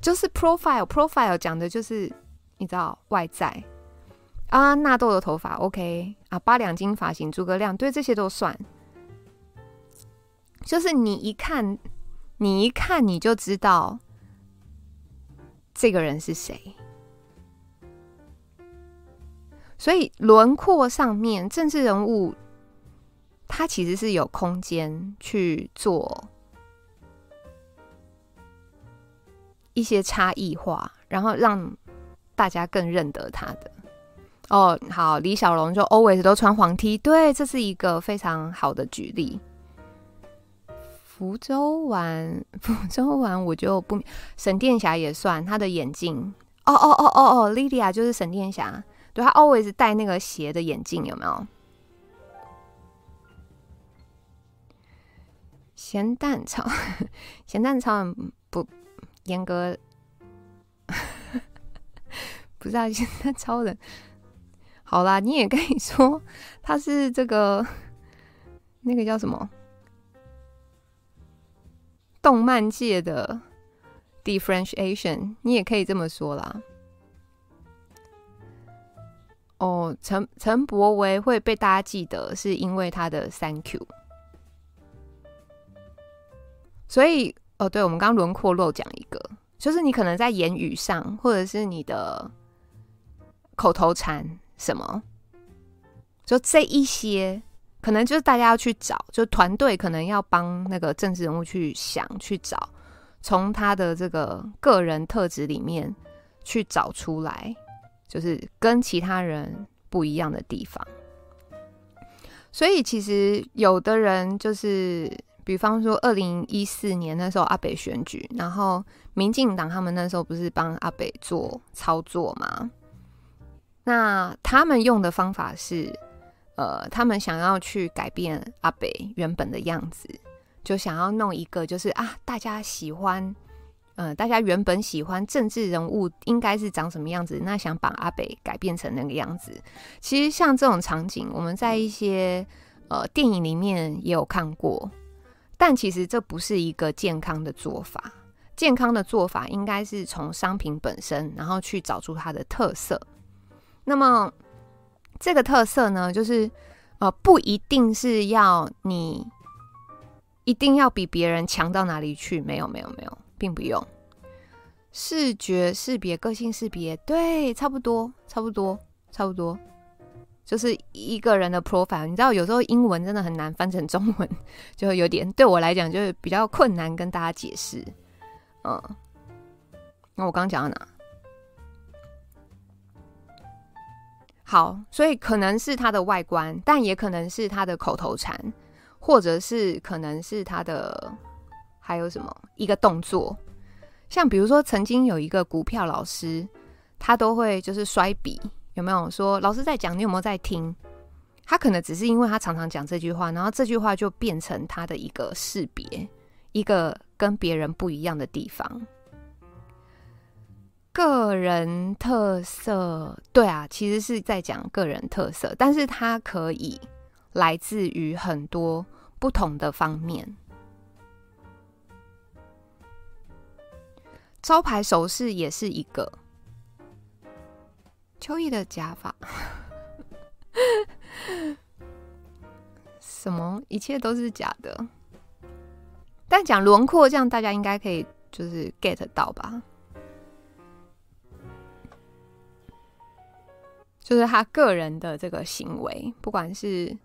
就是 profile，profile 讲的就是你知道外在啊，纳豆的头发 OK 啊，八两金发型诸葛亮，对，这些都算。就是你一看，你一看你就知道这个人是谁。所以轮廓上面，政治人物他其实是有空间去做。一些差异化，然后让大家更认得他的。哦，好，李小龙就 always 都穿黄 T，对，这是一个非常好的举例。福州玩，福州玩，我就不，沈殿霞也算，他的眼镜。哦哦哦哦哦，Lydia 就是沈殿霞，对，他 always 戴那个斜的眼镜，有没有？咸蛋超，咸蛋超不。严格 不知道现在超人好啦，你也可以说他是这个那个叫什么动漫界的 differentiation，你也可以这么说啦。哦，陈陈柏维会被大家记得，是因为他的 Thank you，所以。哦，对，我们刚刚轮廓漏讲一个，就是你可能在言语上，或者是你的口头禅什么，就这一些，可能就是大家要去找，就团队可能要帮那个政治人物去想、去找，从他的这个个人特质里面去找出来，就是跟其他人不一样的地方。所以其实有的人就是。比方说，二零一四年那时候阿北选举，然后民进党他们那时候不是帮阿北做操作吗？那他们用的方法是，呃，他们想要去改变阿北原本的样子，就想要弄一个就是啊，大家喜欢，呃，大家原本喜欢政治人物应该是长什么样子，那想把阿北改变成那个样子。其实像这种场景，我们在一些呃电影里面也有看过，但其实这不是一个健康的做法。健康的做法应该是从商品本身，然后去找出它的特色。那么这个特色呢，就是呃不一定是要你一定要比别人强到哪里去，没有没有没有。并不用视觉识别、个性识别，对，差不多，差不多，差不多，就是一个人的 profile。你知道，有时候英文真的很难翻成中文，就有点对我来讲就是比较困难跟大家解释。嗯，那我刚讲到哪？好，所以可能是他的外观，但也可能是他的口头禅，或者是可能是他的。还有什么一个动作，像比如说，曾经有一个股票老师，他都会就是摔笔，有没有说老师在讲，你有没有在听？他可能只是因为他常常讲这句话，然后这句话就变成他的一个识别，一个跟别人不一样的地方。个人特色，对啊，其实是在讲个人特色，但是它可以来自于很多不同的方面。招牌首饰也是一个秋意的假发，什么一切都是假的。但讲轮廓，这样大家应该可以就是 get 到吧？就是他个人的这个行为，不管是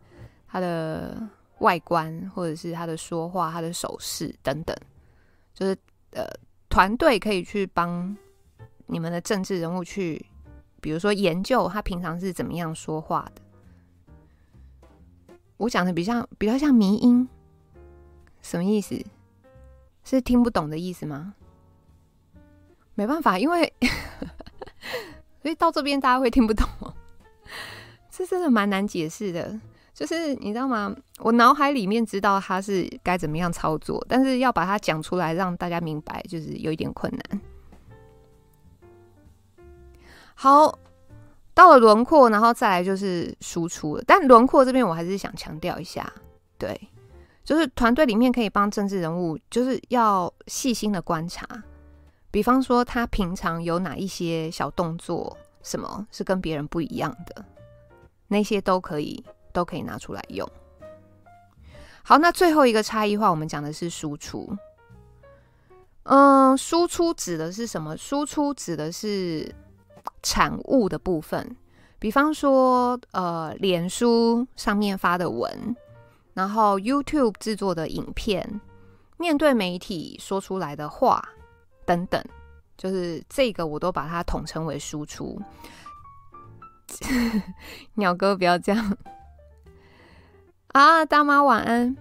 他的外观，或者是他的说话、他的手势等等，就是呃。团队可以去帮你们的政治人物去，比如说研究他平常是怎么样说话的。我讲的比较比较像迷音，什么意思？是听不懂的意思吗？没办法，因为 所以到这边大家会听不懂，这真的蛮难解释的。就是你知道吗？我脑海里面知道他是该怎么样操作，但是要把它讲出来让大家明白，就是有一点困难。好，到了轮廓，然后再来就是输出了。但轮廓这边我还是想强调一下，对，就是团队里面可以帮政治人物，就是要细心的观察，比方说他平常有哪一些小动作，什么是跟别人不一样的，那些都可以。都可以拿出来用。好，那最后一个差异化，我们讲的是输出。嗯，输出指的是什么？输出指的是产物的部分，比方说，呃，脸书上面发的文，然后 YouTube 制作的影片，面对媒体说出来的话等等，就是这个我都把它统称为输出。鸟哥，不要这样。啊，大妈晚安。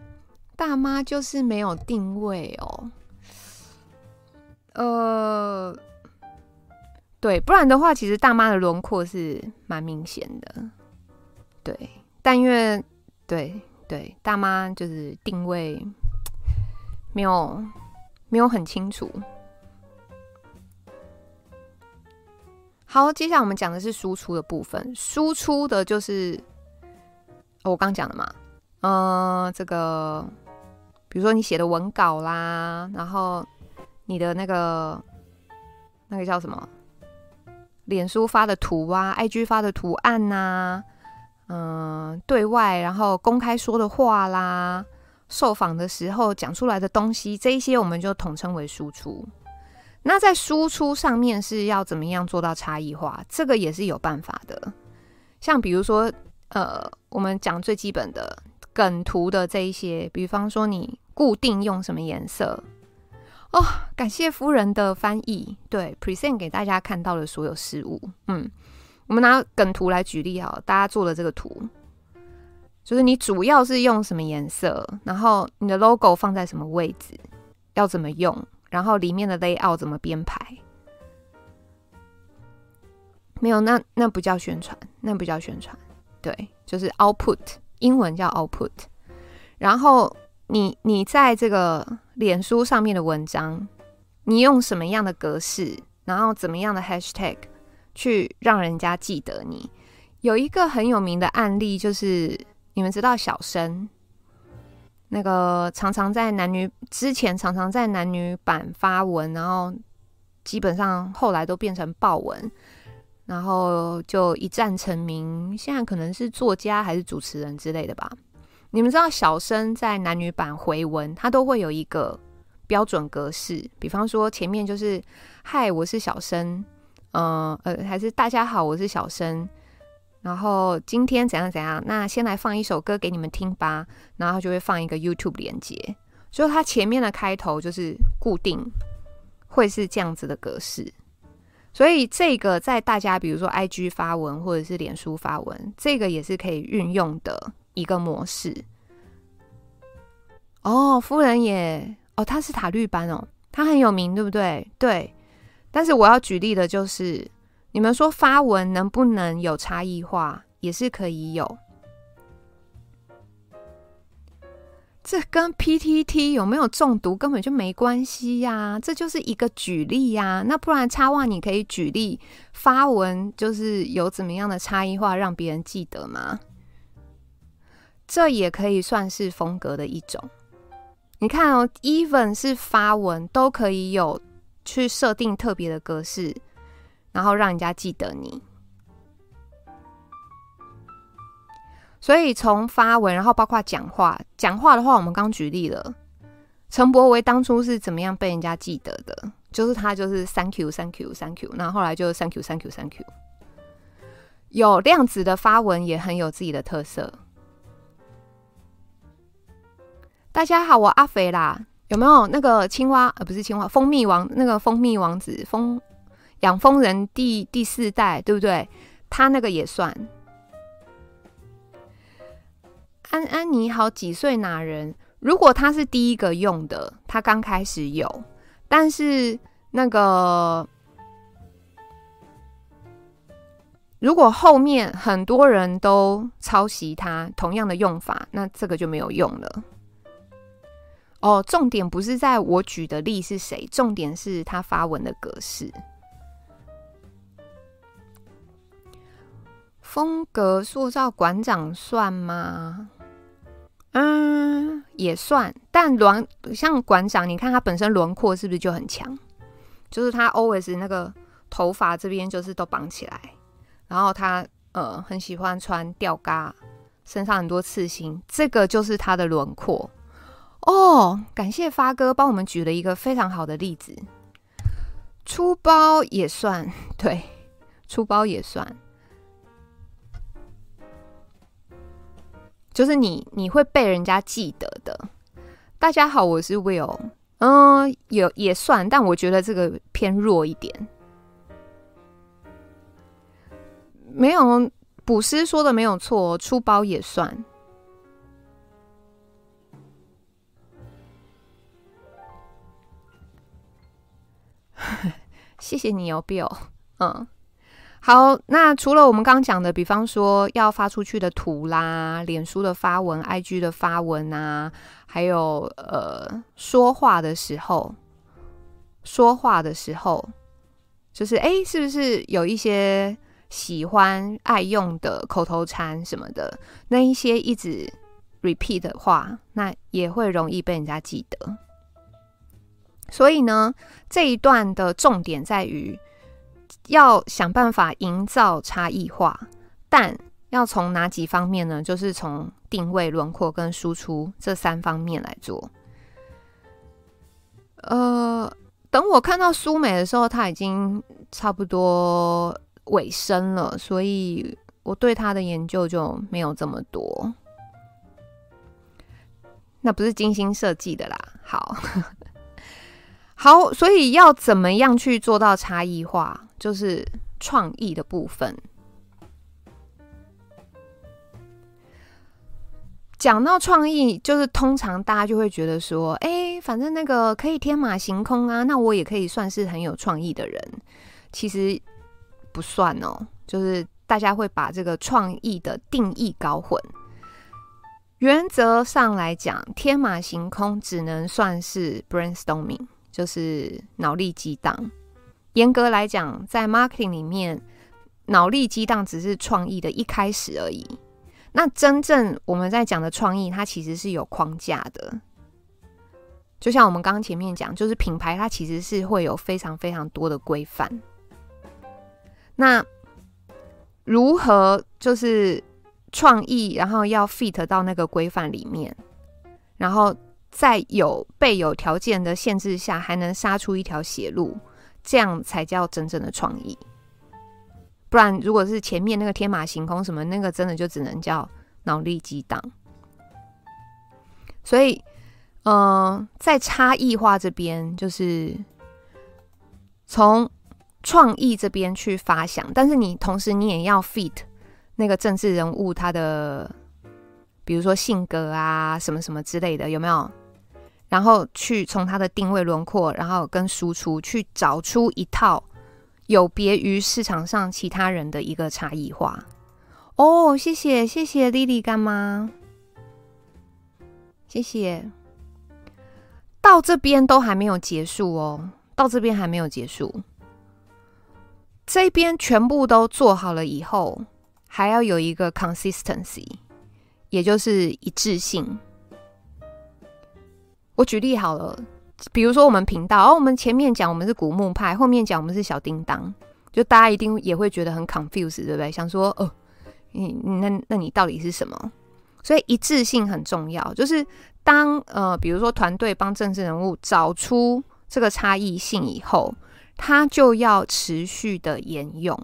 大妈就是没有定位哦。呃，对，不然的话，其实大妈的轮廓是蛮明显的。对，但因为对对，大妈就是定位没有没有很清楚。好，接下来我们讲的是输出的部分。输出的就是我刚讲的嘛。嗯、呃，这个，比如说你写的文稿啦，然后你的那个那个叫什么，脸书发的图啊，IG 发的图案呐、嗯、呃，对外然后公开说的话啦，受访的时候讲出来的东西，这一些我们就统称为输出。那在输出上面是要怎么样做到差异化？这个也是有办法的，像比如说，呃，我们讲最基本的。梗图的这一些，比方说你固定用什么颜色哦？感谢夫人的翻译，对，present 给大家看到的所有事物。嗯，我们拿梗图来举例好，大家做的这个图，就是你主要是用什么颜色，然后你的 logo 放在什么位置，要怎么用，然后里面的 layout 怎么编排？没有，那那不叫宣传，那不叫宣传，对，就是 output。英文叫 output，然后你你在这个脸书上面的文章，你用什么样的格式，然后怎么样的 hashtag 去让人家记得你。有一个很有名的案例，就是你们知道小生，那个常常在男女之前常常在男女版发文，然后基本上后来都变成爆文，然后就一战成名。现在可能是作家还是主持人之类的吧。你们知道小生在男女版回文，他都会有一个标准格式，比方说前面就是“嗨，我是小生”，呃呃，还是“大家好，我是小生”，然后今天怎样怎样，那先来放一首歌给你们听吧，然后就会放一个 YouTube 连接，所以他前面的开头就是固定会是这样子的格式，所以这个在大家比如说 IG 发文或者是脸书发文，这个也是可以运用的。一个模式哦，夫人也哦，他是塔绿班哦，他很有名，对不对？对。但是我要举例的就是，你们说发文能不能有差异化，也是可以有。这跟 PTT 有没有中毒根本就没关系呀，这就是一个举例呀。那不然插画你可以举例发文，就是有怎么样的差异化，让别人记得吗？这也可以算是风格的一种。你看哦，even 是发文都可以有去设定特别的格式，然后让人家记得你。所以从发文，然后包括讲话，讲话的话，我们刚举例了，陈柏维当初是怎么样被人家记得的？就是他就是 Thank you，Thank you，Thank you，然后后来就 Thank you，Thank you，Thank you。有量子的发文也很有自己的特色。大家好，我阿肥啦，有没有那个青蛙？呃，不是青蛙，蜂蜜王，那个蜂蜜王子，蜂养蜂人第第四代，对不对？他那个也算。安安你好，几岁哪人？如果他是第一个用的，他刚开始有，但是那个如果后面很多人都抄袭他同样的用法，那这个就没有用了。哦，重点不是在我举的例是谁，重点是他发文的格式。风格塑造馆长算吗？嗯，也算。但轮像馆长，你看他本身轮廓是不是就很强？就是他 always 那个头发这边就是都绑起来，然后他呃很喜欢穿吊嘎，身上很多刺青，这个就是他的轮廓。哦，感谢发哥帮我们举了一个非常好的例子，粗包也算，对，粗包也算，就是你你会被人家记得的。大家好，我是 Will，嗯，有也算，但我觉得这个偏弱一点。没有，卜师说的没有错，出包也算。谢谢你哦，Bill。嗯，好。那除了我们刚刚讲的，比方说要发出去的图啦，脸书的发文、IG 的发文啊，还有呃说话的时候，说话的时候，就是哎，是不是有一些喜欢爱用的口头禅什么的？那一些一直 repeat 的话，那也会容易被人家记得。所以呢，这一段的重点在于要想办法营造差异化，但要从哪几方面呢？就是从定位、轮廓跟输出这三方面来做。呃，等我看到苏美的时候，他已经差不多尾声了，所以我对他的研究就没有这么多。那不是精心设计的啦。好。好，所以要怎么样去做到差异化？就是创意的部分。讲到创意，就是通常大家就会觉得说，哎，反正那个可以天马行空啊，那我也可以算是很有创意的人。其实不算哦，就是大家会把这个创意的定义搞混。原则上来讲，天马行空只能算是 brainstorming。就是脑力激荡。严格来讲，在 marketing 里面，脑力激荡只是创意的一开始而已。那真正我们在讲的创意，它其实是有框架的。就像我们刚刚前面讲，就是品牌它其实是会有非常非常多的规范。那如何就是创意，然后要 fit 到那个规范里面，然后在有被有条件的限制下，还能杀出一条血路，这样才叫真正的创意。不然，如果是前面那个天马行空什么，那个真的就只能叫脑力激荡。所以，嗯、在差异化这边，就是从创意这边去发想，但是你同时你也要 fit 那个政治人物他的，比如说性格啊，什么什么之类的，有没有？然后去从他的定位轮廓，然后跟输出去找出一套。有别于市场上其他人的一个差异化哦，谢谢谢谢 Lily 干妈，谢谢。到这边都还没有结束哦，到这边还没有结束。这边全部都做好了以后，还要有一个 consistency，也就是一致性。我举例好了。比如说我们频道，哦，我们前面讲我们是古墓派，后面讲我们是小叮当，就大家一定也会觉得很 confused，对不对？想说，哦，你那那你到底是什么？所以一致性很重要，就是当呃，比如说团队帮政治人物找出这个差异性以后，他就要持续的沿用。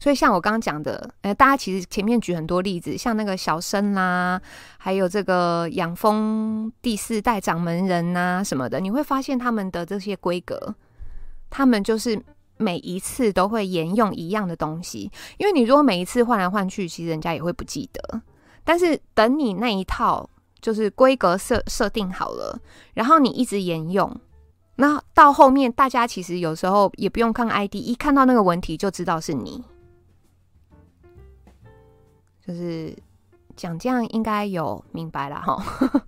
所以，像我刚刚讲的，呃，大家其实前面举很多例子，像那个小生啦，还有这个养蜂第四代掌门人呐什么的，你会发现他们的这些规格，他们就是每一次都会沿用一样的东西。因为你如果每一次换来换去，其实人家也会不记得。但是等你那一套就是规格设设定好了，然后你一直沿用，那到后面大家其实有时候也不用看 ID，一看到那个文体就知道是你。就是讲这样应该有明白了哈。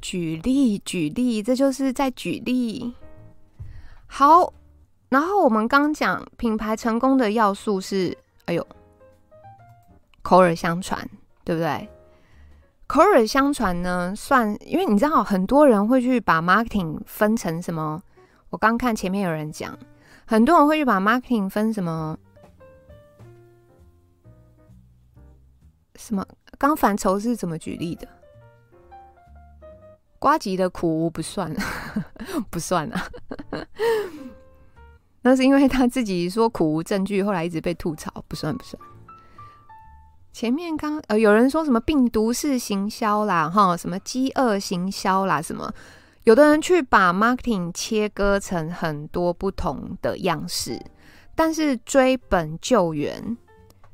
举例举例，这就是在举例。好，然后我们刚讲品牌成功的要素是，哎呦，口耳相传，对不对？口耳相传呢，算，因为你知道很多人会去把 marketing 分成什么？我刚看前面有人讲。很多人会去把 marketing 分什么什么？刚反愁是怎么举例的？瓜吉的苦无不算，不算啊。那是因为他自己说苦无证据，后来一直被吐槽，不算不算。前面刚呃有人说什么病毒式行销啦，哈，什么饥饿行销啦，什么。有的人去把 marketing 切割成很多不同的样式，但是追本救源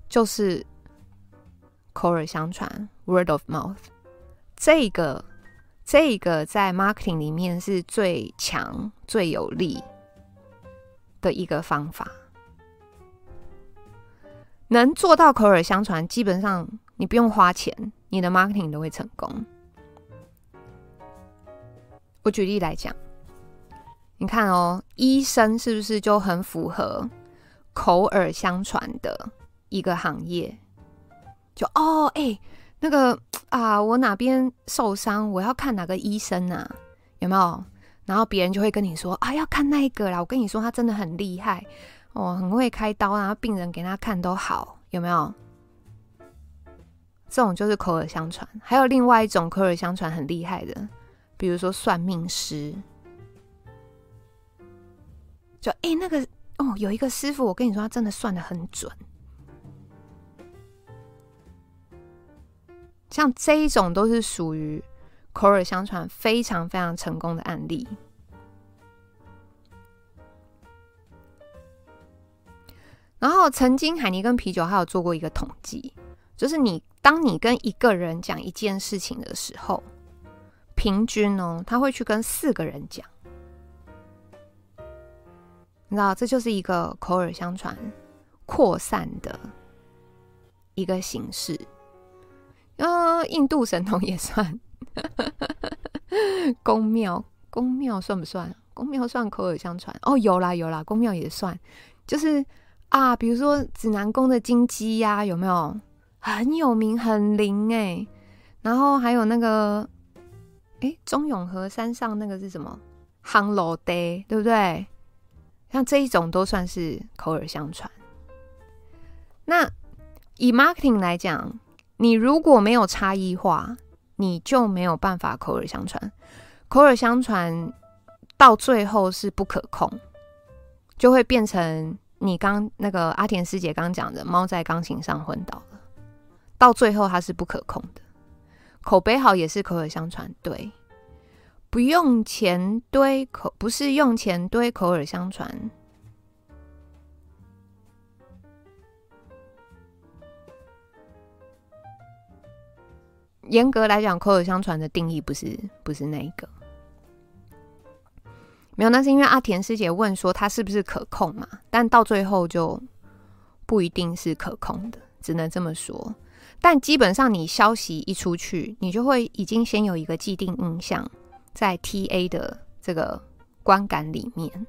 就是口耳相传 （word of mouth）。这个这个在 marketing 里面是最强、最有力的一个方法。能做到口耳相传，基本上你不用花钱，你的 marketing 都会成功。我举例来讲，你看哦，医生是不是就很符合口耳相传的一个行业？就哦，哎、那个啊，我哪边受伤，我要看哪个医生啊？有没有？然后别人就会跟你说啊，要看那个啦。我跟你说，他真的很厉害哦，很会开刀，然后病人给他看都好，有没有？这种就是口耳相传。还有另外一种口耳相传很厉害的。比如说算命师，就哎、那个哦，有一个师傅，我跟你说，他真的算得很准。像这一种都是属于口耳相传非常非常成功的案例。然后，曾经海尼根啤酒还有做过一个统计，就是你当你跟一个人讲一件事情的时候。平均哦，他会去跟四个人讲，你知道，这就是一个口耳相传、扩散的一个形式。呃，印度神童也算，宫庙，宫庙算不算？宫庙算口耳相传哦，有啦有啦，宫庙也算。就是啊，比如说指南宫的金鸡呀，有没有很有名、很灵哎、然后还有那个，哎、中永和山上那个是什么？夯楼爹，对不对？像这一种都算是口耳相传。那以 marketing 来讲，你如果没有差异化，你就没有办法口耳相传。口耳相传到最后是不可控，就会变成你刚那个阿田师姐刚讲的，猫在钢琴上昏倒了。到最后它是不可控的。口碑好也是口耳相传，对。不用钱堆口，不是用钱堆口耳相传。严格来讲，口耳相传的定义不是不是那一个。没有，那是因为阿田师姐问说它是不是可控嘛？但到最后就不一定是可控的，只能这么说。但基本上你消息一出去，你就会已经先有一个既定印象在 TA 的这个观感里面。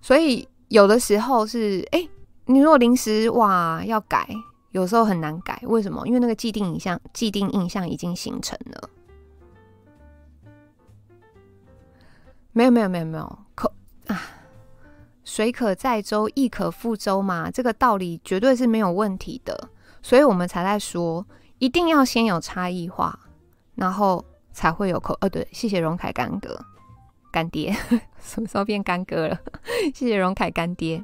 所以有的时候是，哎、你如果临时哇要改。有时候很难改，为什么？因为那个既定印象、既定印象已经形成了。没有，没有，没有，没有，可啊，水可载舟，亦可覆舟嘛，这个道理绝对是没有问题的。所以我们才在说，一定要先有差异化，然后才会有口。哦，对，谢谢荣凯干哥、干爹，什么时候变干哥了？谢谢荣凯干爹。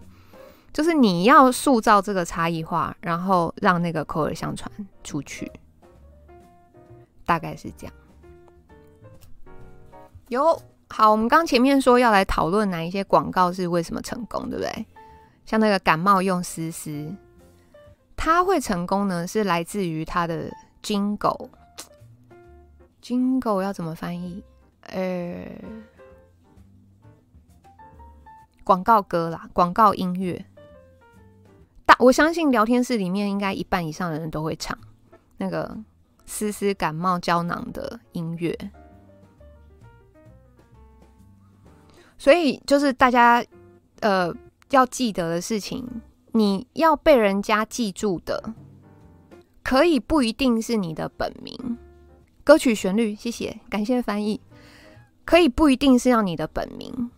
就是你要塑造这个差异化，然后让那个口耳相传出去，大概是这样。有好，我们刚前面说要来讨论哪一些广告是为什么成功，对不对？像那个感冒用丝丝，它会成功呢，是来自于它的 jingle。jingle 要怎么翻译？呃，广告歌啦，广告音乐。大我相信聊天室里面应该一半以上的人都会唱那个丝丝感冒胶囊的音乐，所以就是大家呃要记得的事情，你要被人家记住的，可以不一定是你的本名、歌曲旋律，谢谢，感谢翻译，可以不一定是要你的本名。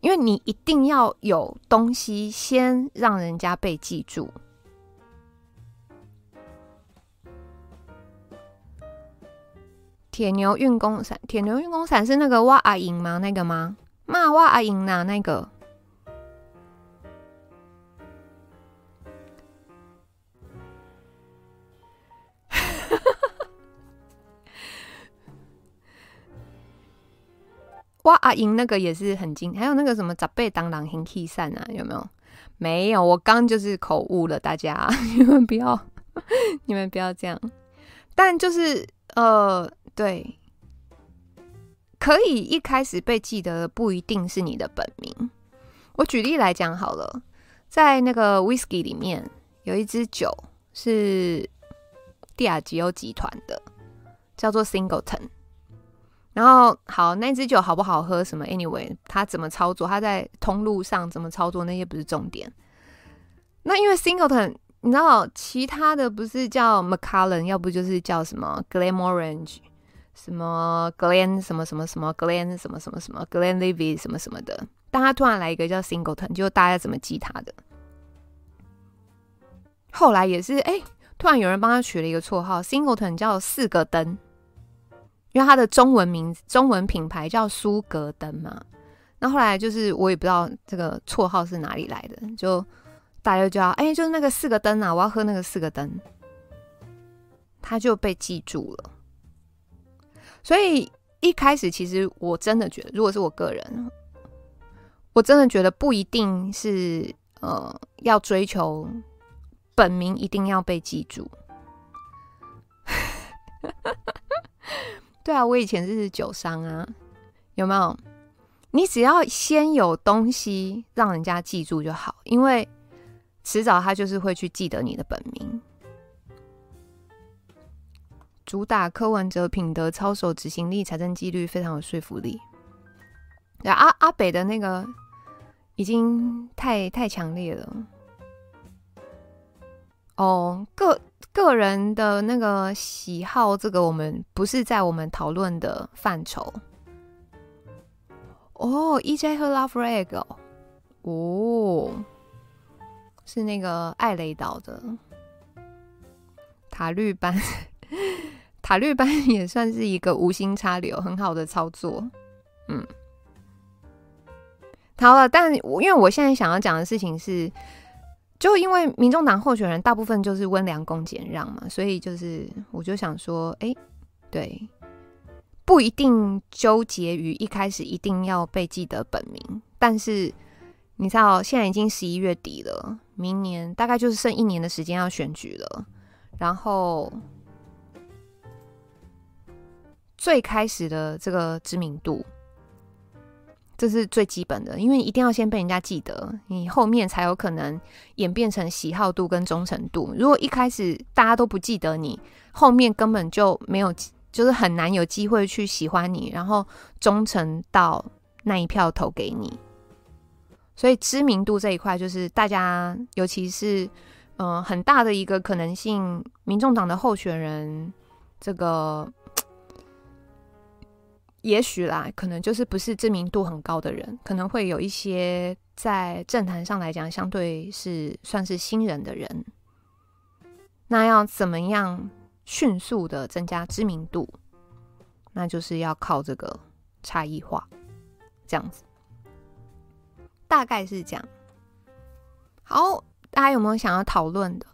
因为你一定要有东西先让人家被记住。铁牛运功伞，铁牛运功伞是那个哇阿英吗？那个吗？骂哇阿英呐，那个。哇阿英那个也是很精，还有那个什么杂贝当当很气散啊，有没有？没有，我刚就是口误了，大家 你们不要，你们不要这样。但就是呃，对，可以一开始被记得的不一定是你的本名。我举例来讲好了，在那个 whisky 里面有一支酒是帝亚吉欧集团的，叫做 Singleton。然后好，那支酒好不好喝？什么？Anyway，他怎么操作？他在通路上怎么操作？那些不是重点。那因为 Singleton，你知道，其他的不是叫 McCallan，要不就是叫什么 Glen Orange，什么 Glen 什么什么什么 Glen 什么什么什么 Glen Levy 什么什么的。但他突然来一个叫 Singleton，就大家怎么记他的？后来也是，哎，突然有人帮他取了一个绰号，Singleton 叫四个灯。因为它的中文名、中文品牌叫苏格登嘛，那后来就是我也不知道这个绰号是哪里来的，就大家就叫哎，就是那个四个灯啊，我要喝那个四个灯，他就被记住了。所以一开始其实我真的觉得，如果是我个人，我真的觉得不一定是呃要追求本名一定要被记住。对啊，我以前是酒商啊，有没有？你只要先有东西让人家记住就好，因为迟早他就是会去记得你的本名。主打柯文哲品德操守、执行力、财政纪律，非常有说服力。阿阿北的那个已经太太强烈了。哦，各个人的那个喜好，这个我们不是在我们讨论的范畴。哦，EJ 和 Love Rag 哦，哦，是那个艾雷岛的塔绿班，塔绿班也算是一个无心插柳，很好的操作。嗯，好了，但我因为我现在想要讲的事情是。就因为民众党候选人大部分就是温良恭俭让嘛，所以就是我就想说，哎，对，不一定纠结于一开始一定要被记得本名，但是你知道现在已经十一月底了，明年大概就是剩一年的时间要选举了，然后最开始的这个知名度。这是最基本的，因为一定要先被人家记得，你后面才有可能演变成喜好度跟忠诚度。如果一开始大家都不记得你，后面根本就没有，就是很难有机会去喜欢你，然后忠诚到那一票投给你。所以知名度这一块，就是大家，尤其是嗯、很大的一个可能性，民众党的候选人这个。也许啦，可能就是不是知名度很高的人，可能会有一些在政坛上来讲，相对是算是新人的人。那要怎么样迅速的增加知名度？那就是要靠这个差异化，这样子，大概是这样。好，大家有没有想要讨论的？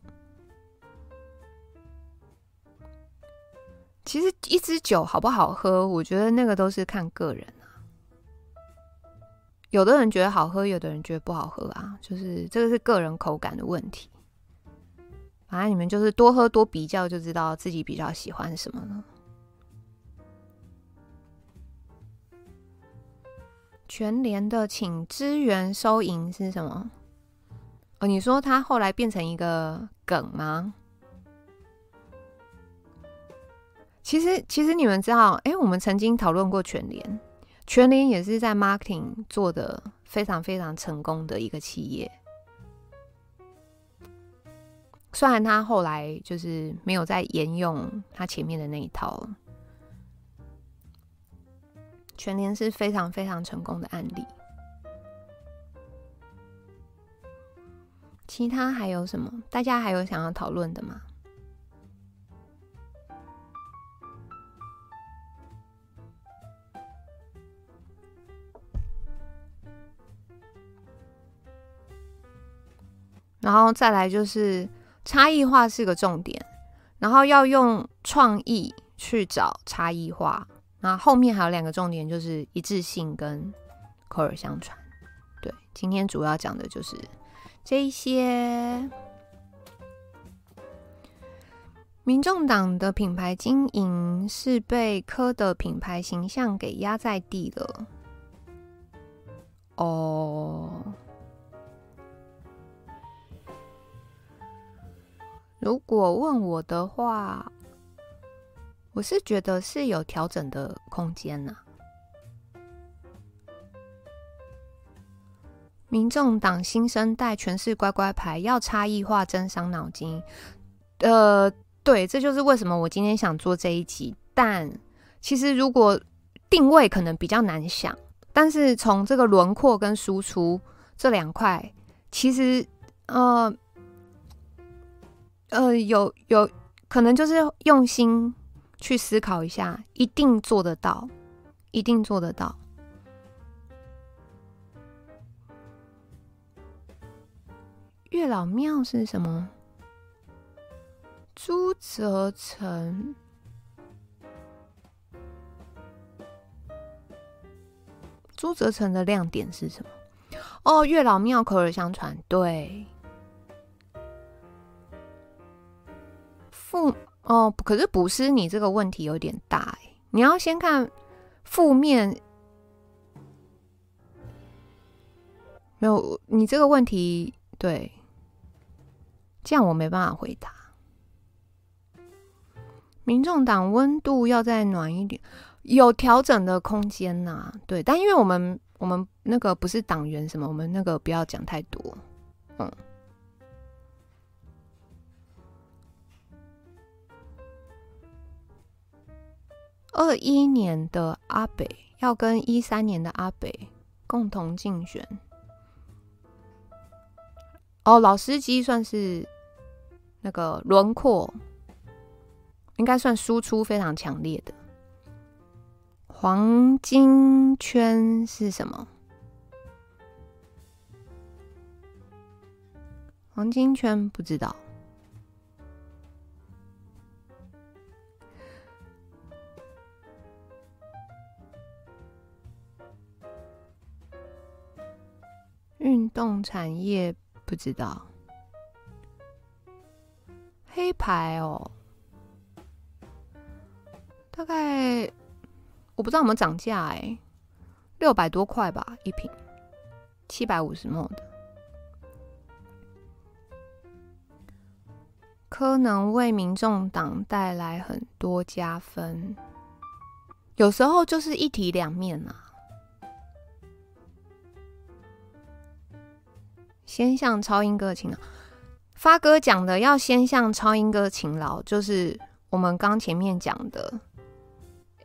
其实一支酒好不好喝，我觉得那个都是看个人啊。有的人觉得好喝，有的人觉得不好喝啊，就是这个是个人口感的问题。反正你们就是多喝多比较，就知道自己比较喜欢什么了。全联的请支援收银是什么？哦，你说他后来变成一个梗吗？其实，其实你们知道，哎，我们曾经讨论过全联，全联也是在 marketing 做的非常非常成功的一个企业。虽然他后来就是没有再沿用他前面的那一套，全联是非常非常成功的案例。其他还有什么？大家还有想要讨论的吗？然后再来就是差异化是个重点，然后要用创意去找差异化。那后面还有两个重点，就是一致性跟口耳相传。对，今天主要讲的就是这一些。民众党的品牌经营是被柯的品牌形象给压在地了。哦。如果问我的话，我是觉得是有调整的空间呐。民众党新生代全是乖乖牌，要差异化真伤脑筋。呃，对，这就是为什么我今天想做这一集。但其实如果定位可能比较难想，但是从这个轮廓跟输出这两块，其实呃。呃，有有可能就是用心去思考一下，一定做得到，一定做得到。月老庙是什么？朱泽成，朱泽成的亮点是什么？哦，月老庙口耳相传，对。负哦，可是补师，你这个问题有点大哎，你要先看负面。没有，你这个问题对，这样我没办法回答。民众党温度要再暖一点，有调整的空间呐、对，但因为我们我们那个不是党员什么，我们那个不要讲太多。嗯。二一年的阿北要跟一三年的阿北共同竞选。哦，老司机算是那个轮廓，应该算输出非常强烈的。黄金圈是什么？黄金圈不知道。运动产业不知道，黑牌哦，大概我不知道有没有涨价哎，六百多块吧一瓶，七百五十 ml 的，可能为民众党带来很多加分，有时候就是一体两面啊。先向超英哥勤劳，发哥讲的要先向超英哥勤劳，就是我们刚前面讲的，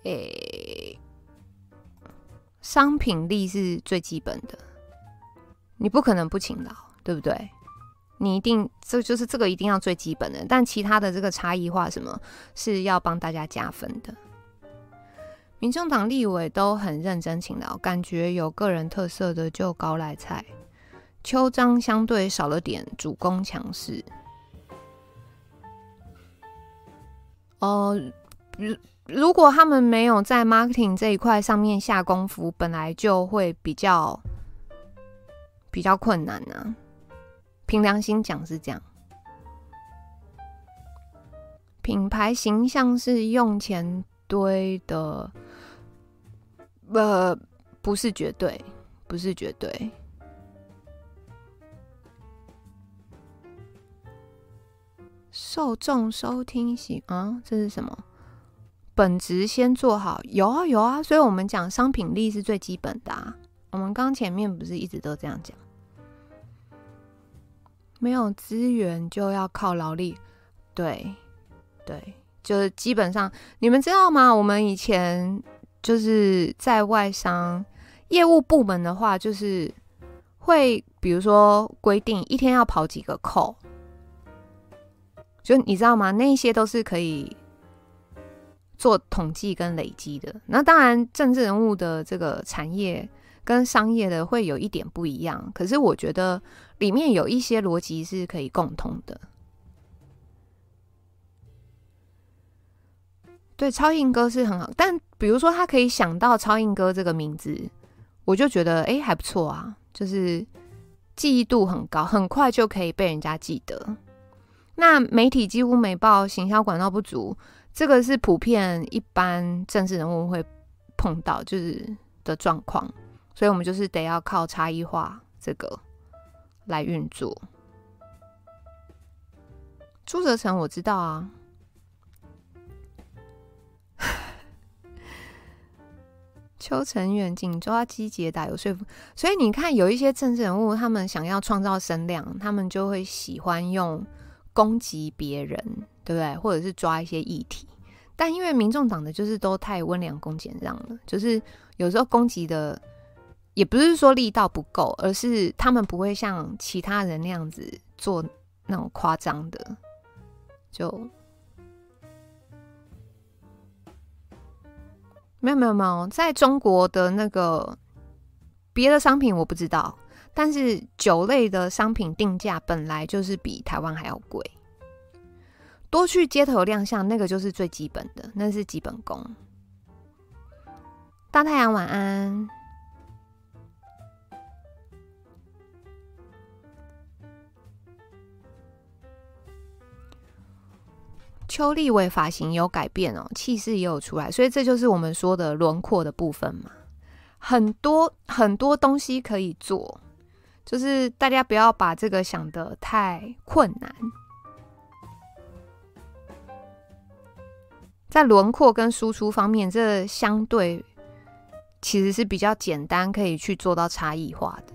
诶、商品力是最基本的，你不可能不勤劳，对不对？你一定这就是这个一定要最基本的，但其他的这个差异化什么是要帮大家加分的。民众党立委都很认真勤劳，感觉有个人特色的就高来菜。邱彰相对少了点主攻强势，呃，如如果他们没有在 marketing 这一块上面下功夫，本来就会比较比较困难呢、啊。凭良心讲是这样，品牌形象是用钱堆的，呃，不是绝对，不是绝对。受众收听喜啊，这是什么？本质先做好，有啊有啊，所以我们讲商品力是最基本的啊。我们刚前面不是一直都这样讲？没有资源就要靠劳力，对对，就是基本上你们知道吗？我们以前就是在外商业务部门的话，就是会比如说规定一天要跑几个 call。就你知道吗？那些都是可以做统计跟累积的。那当然，政治人物的这个产业跟商业的会有一点不一样。可是我觉得里面有一些逻辑是可以共通的。对，超硬哥是很好，但比如说他可以想到超硬哥这个名字，我就觉得哎还不错啊，就是记忆度很高，很快就可以被人家记得。那媒体几乎没报，行销管道不足，这个是普遍一般政治人物会碰到就是的状况，所以我们就是得要靠差异化这个来运作。朱泽成我知道啊，邱成远紧抓机捷打有说服，所以你看有一些政治人物，他们想要创造声量，他们就会喜欢用。攻击别人，对不对？或者是抓一些议题，但因为民众党的就是都太温良恭俭让了，就是有时候攻击的也不是说力道不够，而是他们不会像其他人那样子做那种夸张的，就没有没有没有，在中国的那个别的商品我不知道。但是酒类的商品定价本来就是比台湾还要贵，多去街头亮相，那个就是最基本的，那是基本功。大太阳晚安。邱立伟发型有改变哦，气势也有出来，所以这就是我们说的轮廓的部分嘛，很多很多东西可以做。就是大家不要把这个想得太困难。在轮廓跟输出方面，这相对其实是比较简单，可以去做到差异化的。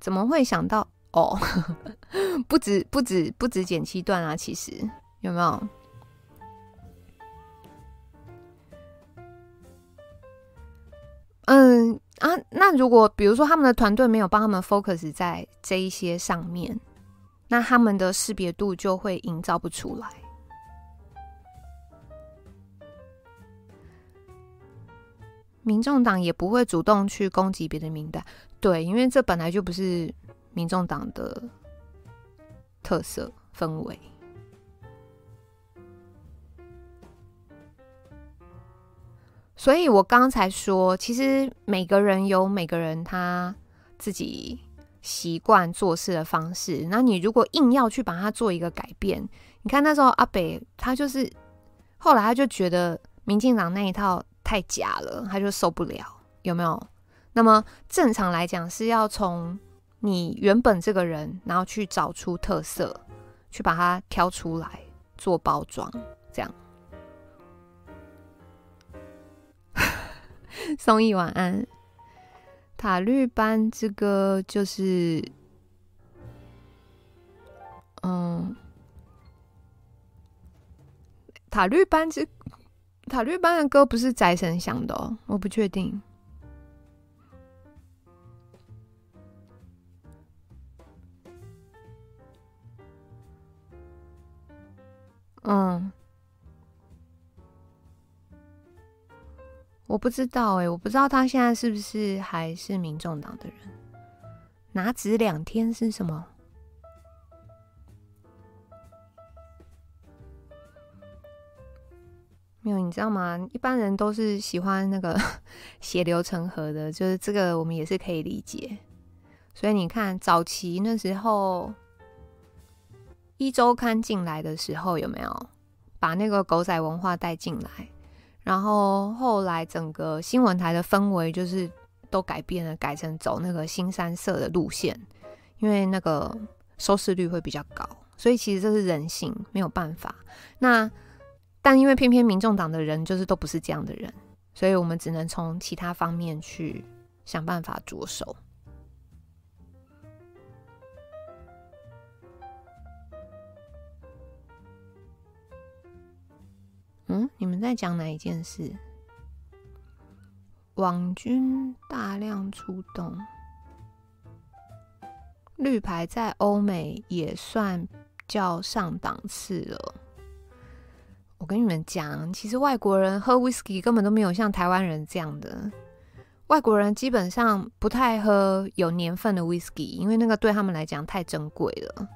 怎么会想到哦？不止不止不止剪七段啊，其实有没有？嗯啊，那如果比如说他们的团队没有帮他们 focus 在这一些上面，那他们的识别度就会营造不出来。民众党也不会主动去攻击别的名单，对，因为这本来就不是民众党的特色氛围。所以我刚才说，其实每个人有每个人他自己习惯做事的方式。那你如果硬要去把它做一个改变，你看那时候阿北他就是后来他就觉得民进党那一套太假了，他就受不了，有没有？那么正常来讲是要从你原本这个人，然后去找出特色，去把它挑出来做包装，这样。松一晚安，塔绿班之歌就是，嗯，塔绿班之塔绿班的歌不是宅神想的哦，我不确定。不知道哎、我不知道他现在是不是还是民众党的人。拿职两天是什么？没有，你知道吗？一般人都是喜欢那个 血流成河的，就是这个我们也是可以理解。所以你看，早期那时候一周刊进来的时候，有没有把那个狗仔文化带进来？然后后来整个新闻台的氛围就是都改变了，改成走那个新三色的路线，因为那个收视率会比较高，所以其实这是人性，没有办法。那但因为偏偏民众党的人就是都不是这样的人，所以我们只能从其他方面去想办法着手。嗯，你们在讲哪一件事？网军大量出动，绿牌在欧美也算较上档次了。我跟你们讲，其实外国人喝威士忌根本都没有像台湾人这样的。外国人基本上不太喝有年份的威士忌，因为那个对他们来讲太珍贵了。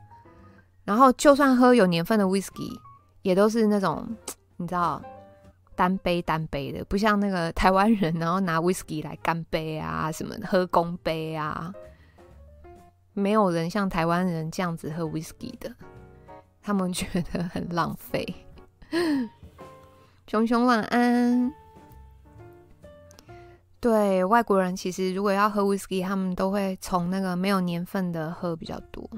然后，就算喝有年份的威士忌，也都是那种。你知道，单杯单杯的，不像那个台湾人，然后拿 whisky 来干杯啊，什么喝公杯啊，没有人像台湾人这样子喝 whisky 的，他们觉得很浪费。熊熊晚安。对，外国人其实如果要喝 whisky，，他们都会从那个没有年份的喝比较多。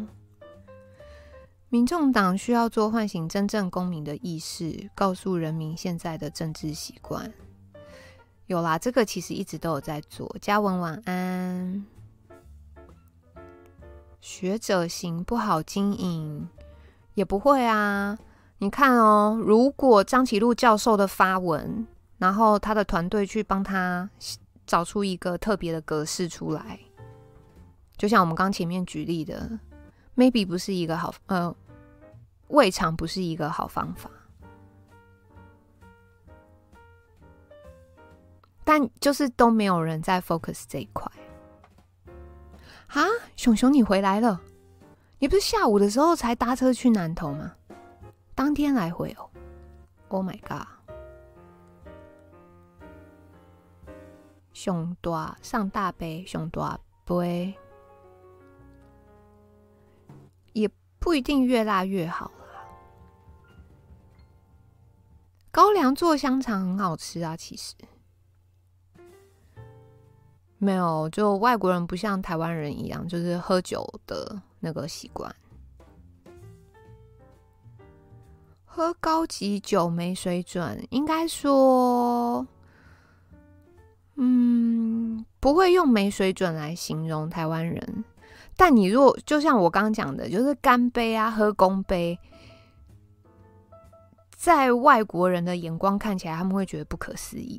民众党需要做唤醒真正公民的意识，告诉人民现在的政治习惯。有啦，这个其实一直都有在做。嘉文晚安。学者型不好经营，也不会啊。你看哦，如果张启禄教授的发文，然后他的团队去帮他找出一个特别的格式出来，就像我们刚前面举例的。Maybe 不是一个好，呃，未尝不是一个好方法，但就是都没有人在 focus 这一块。啊，熊熊你回来了，你不是下午的时候才搭车去南投吗？当天来回哦，Oh my god，熊大上大杯，熊大杯。也不一定越辣越好啦。高粱做香肠很好吃啊，其实没有，就外国人不像台湾人一样，就是喝酒的那个习惯。喝高级酒没水准，应该说，嗯，不会用没水准来形容台湾人。但你如果就像我刚刚讲的，就是干杯啊，喝公杯，在外国人的眼光看起来，他们会觉得不可思议。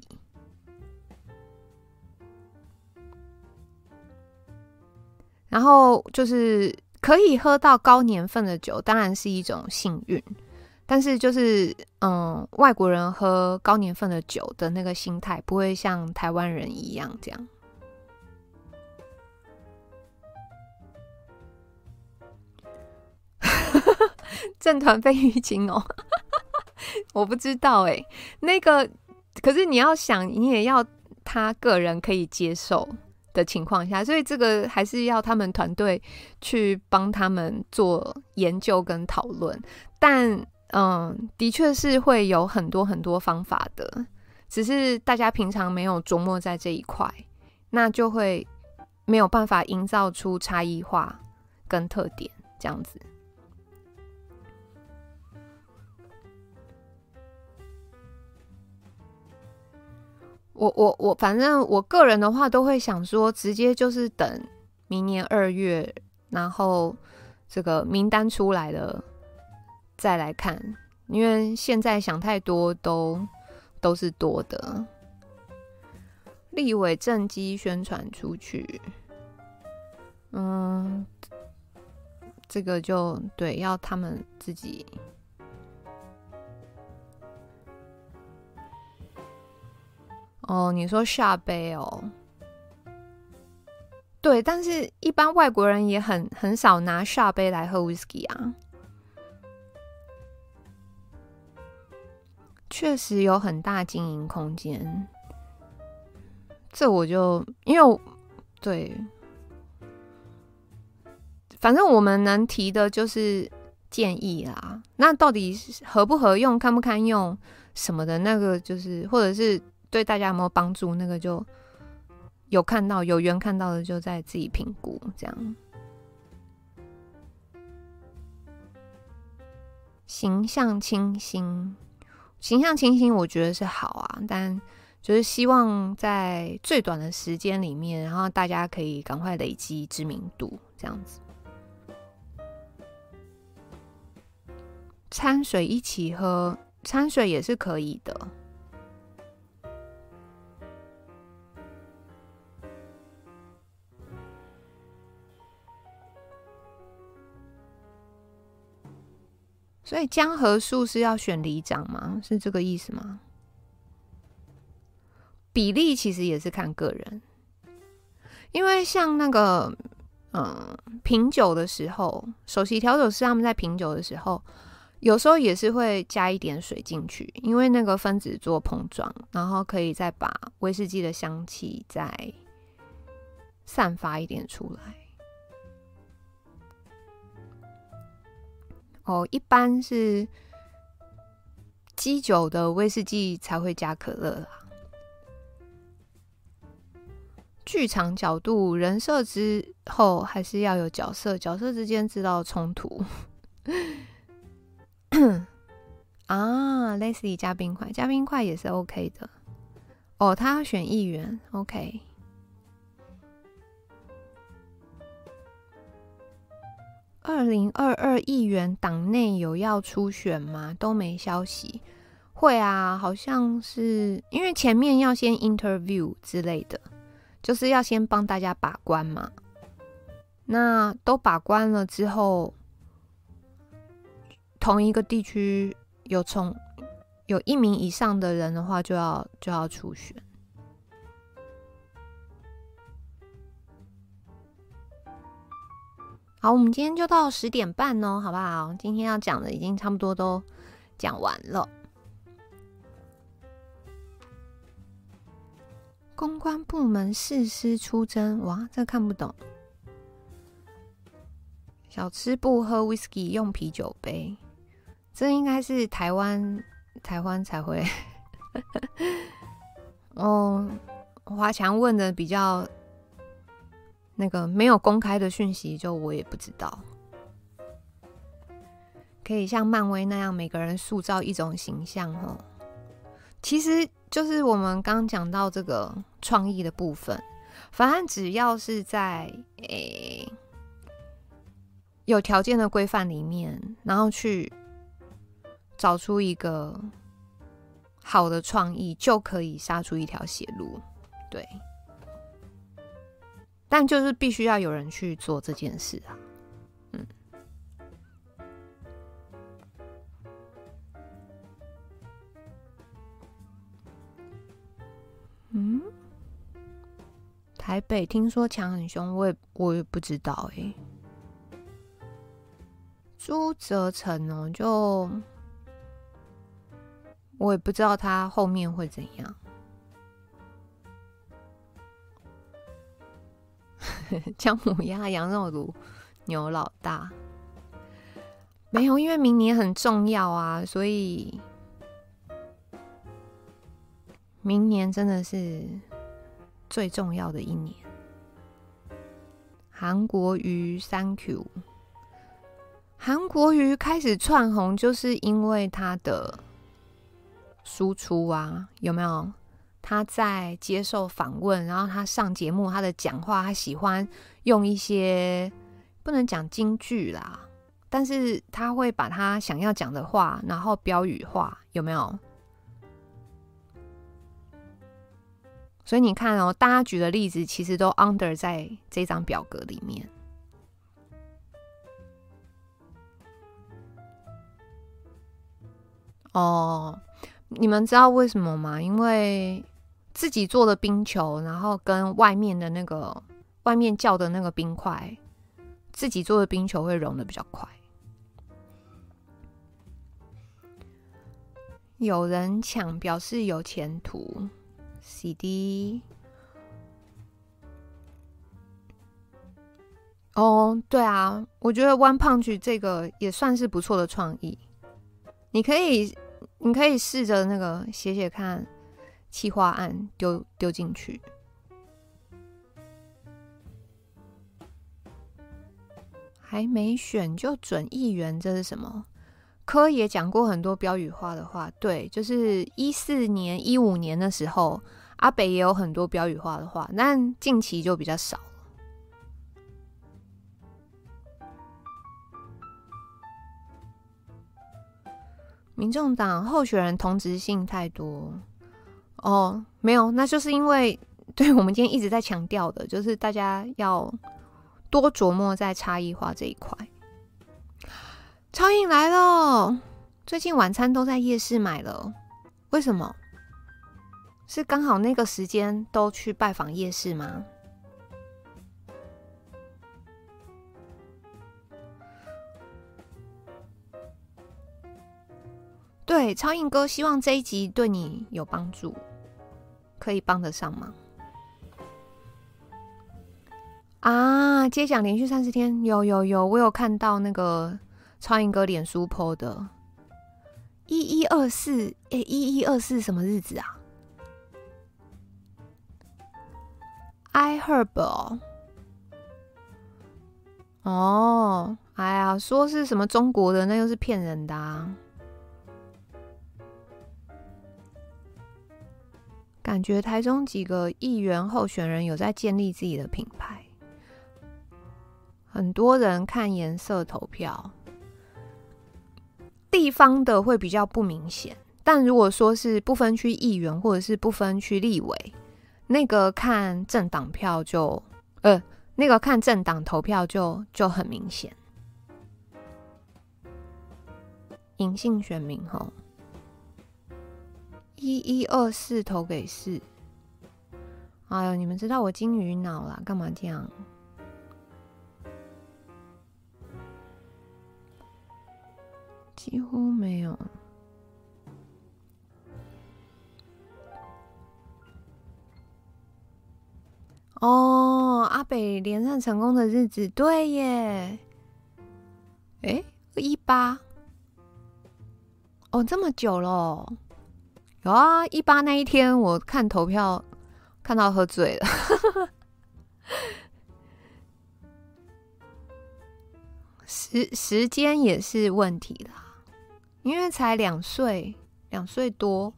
然后就是可以喝到高年份的酒，当然是一种幸运。但是就是，嗯，外国人喝高年份的酒的那个心态，不会像台湾人一样这样。正团费玉清哦，我不知道哎，那个可是你要想，你也要他个人可以接受的情况下，所以这个还是要他们团队去帮他们做研究跟讨论，但。嗯，的确是会有很多很多方法的，只是大家平常没有琢磨在这一块，那就会没有办法营造出差异化跟特点这样子。我我我，反正我个人的话，都会想说，直接就是等明年二月，然后这个名单出来了。再来看，因为现在想太多都都是多的。立委政绩宣传出去，嗯，这个就对，要他们自己。哦，你说下杯哦？对，但是一般外国人也很很少拿下杯来喝 whisky 啊。确实有很大经营空间，这我就因为对，反正我们能提的就是建议啦。那到底合不合用、堪不堪用什么的，那个就是或者是对大家有没有帮助，那个就有看到有缘看到的，就在自己评估这样。形象清新。形象清新，我觉得是好啊，但就是希望在最短的时间里面，然后大家可以赶快累积知名度，这样子。掺水一起喝，掺水也是可以的。所以江河树是要选里长吗？是这个意思吗？比例其实也是看个人，因为像那个嗯品酒的时候，首席调酒师他们在品酒的时候，有时候也是会加一点水进去，因为那个分子做碰撞，然后可以再把威士忌的香气再散发一点出来。哦，一般是基酒的威士忌才会加可乐啦。剧场角度、人设之后，还是要有角色，角色之间知道冲突。啊，Leslie 加冰块，加冰块也是 OK 的。哦，他要选议员，OK。二零二二议员党内有要初选吗？都没消息。会啊，好像是因为前面要先 interview 之类的，就是要先帮大家把关嘛。那都把关了之后，同一个地区有从有一名以上的人的话，就要就要初选。好，我们今天就到十点半哦，好不好？今天要讲的已经差不多都讲完了。公关部门誓师出征，哇，这看不懂。小吃部喝 whisky 用啤酒杯，这应该是台湾台湾才会。哦，华强问的比较。那个没有公开的讯息，就我也不知道。可以像漫威那样，每个人塑造一种形象哦。其实就是我们刚讲到这个创意的部分，反正只要是在诶、有条件的规范里面，然后去找出一个好的创意，就可以杀出一条血路。对，但就是必须要有人去做这件事啊。嗯，嗯台北听说墙很凶，我也我也不知道哎、朱泽城哦，就我也不知道他后面会怎样。姜母鸭、羊肉炉、牛老大，没有，因为明年很重要啊，所以。明年真的是最重要的一年。韩国瑜，Thank you。韩国瑜开始窜红，就是因为他的输出啊，有没有？他在接受访问，然后他上节目，他的讲话，他喜欢用一些不能讲京剧啦，但是他会把他想要讲的话，然后标语化，有没有？所以你看哦，大家举的例子其实都 under 在这张表格里面。哦，你们知道为什么吗？因为自己做的冰球，然后跟外面的那个外面叫的那个冰块，自己做的冰球会融得比较快。有人抢，表示有前途。CD 哦，对啊，我觉得 One Punch 这个也算是不错的创意。你可以，你可以试着那个写写看，企划案丢丢进去。还没选就准议员，这是什么？柯也讲过很多标语化的话，对，就是一四年、一五年的时候，阿北也有很多标语化的话，但近期就比较少。民众党候选人同质性太多哦，没有，那就是因为对我们今天一直在强调的，就是大家要多琢磨在差异化这一块。超影来了，最近晚餐都在夜市买了。为什么？是刚好那个时间都去拜访夜市吗？对，超影哥希望这一集对你有帮助，可以帮得上忙。啊，接奖连续三十天，有有有，我有看到那个。超英哥脸书 po 的，一一二四，哎，一一二四什么日子啊？iHerb 哦，哎呀，说是什么中国的，那又是骗人的啊！感觉台中几个议员候选人有在建立自己的品牌，很多人看颜色投票。地方的会比较不明显，但如果说是不分区议员或者是不分区立委，那个看政党票就，呃，那个看政党投票就就很明显。隐性选民吼，一一二四投给四，哎呦，你们知道我金鱼脑啦，干嘛这样？几乎没有。哦，阿北连胜成功的日子，对耶。哎，一八。哦，这么久了。有啊，一八那一天，我看投票看到喝醉了。时时间也是问题啦。因为才两岁，两岁多，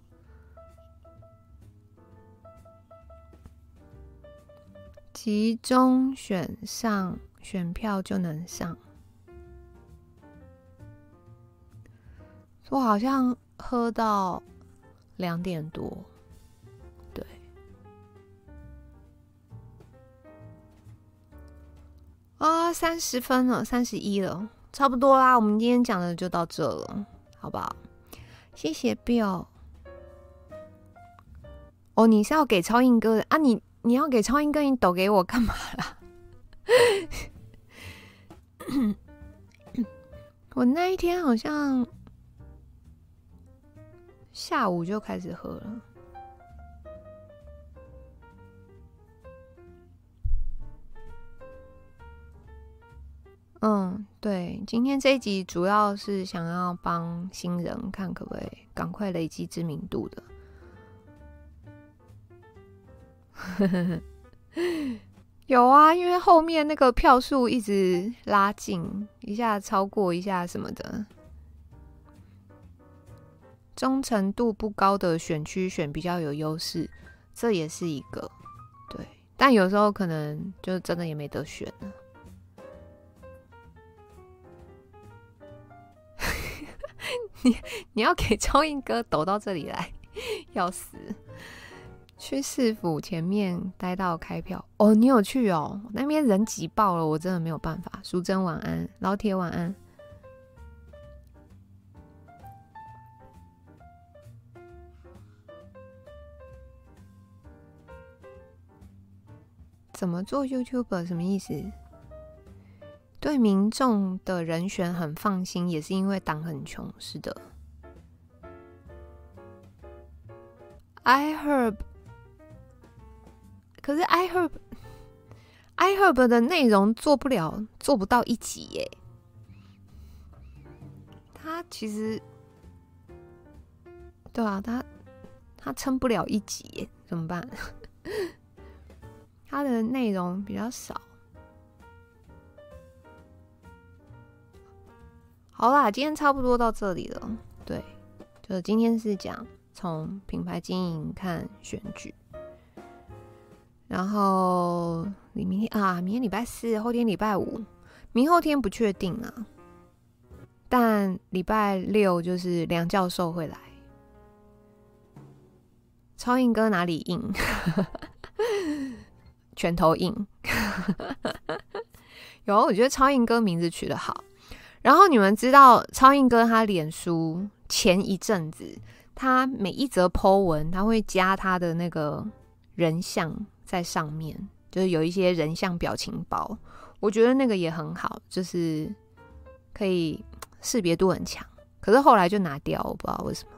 集中选上选票就能上。我好像喝到两点多，对，啊，三十分了，三十一了，差不多啦。我们今天讲的就到这了，好不好？谢谢 Bill。哦，你是要给超硬哥的啊？你你要给超硬哥，你抖给我干嘛啦？我那一天好像。下午就开始喝了。嗯，对，今天这一集主要是想要帮新人看可不可以赶快累积知名度的。有啊，因为后面那个票数一直拉近，一下超过一下什么的。忠诚度不高的选区选比较有优势，这也是一个对。但有时候可能就真的也没得选。你你要给超英哥抖到这里来，要死！去市府前面待到开票哦，你有去哦？那边人挤爆了，我真的没有办法。淑珍晚安，老铁晚安。怎么做 YouTube？什么意思？对民众的人选很放心，也是因为党很穷。是的。iHerb，可是 iHerb，iHerb 的内容做不了，做不到一集耶。他其实，对啊，他他撑不了一集耶，怎么办？它的内容比较少。好啦，今天差不多到这里了。对，就今天是讲从品牌经营看选举，然后你明天啊，明天礼拜四，后天礼拜五，明后天不确定啊。但礼拜六就是梁教授会来，超硬哥哪里硬？拳头硬，有，我觉得超硬哥名字取得好。然后你们知道超硬哥他脸书前一阵子，他每一则 po 文，他会加他的那个人像在上面，就是有一些人像表情包。我觉得那个也很好，就是可以识别度很强。可是后来就拿掉，我不知道为什么。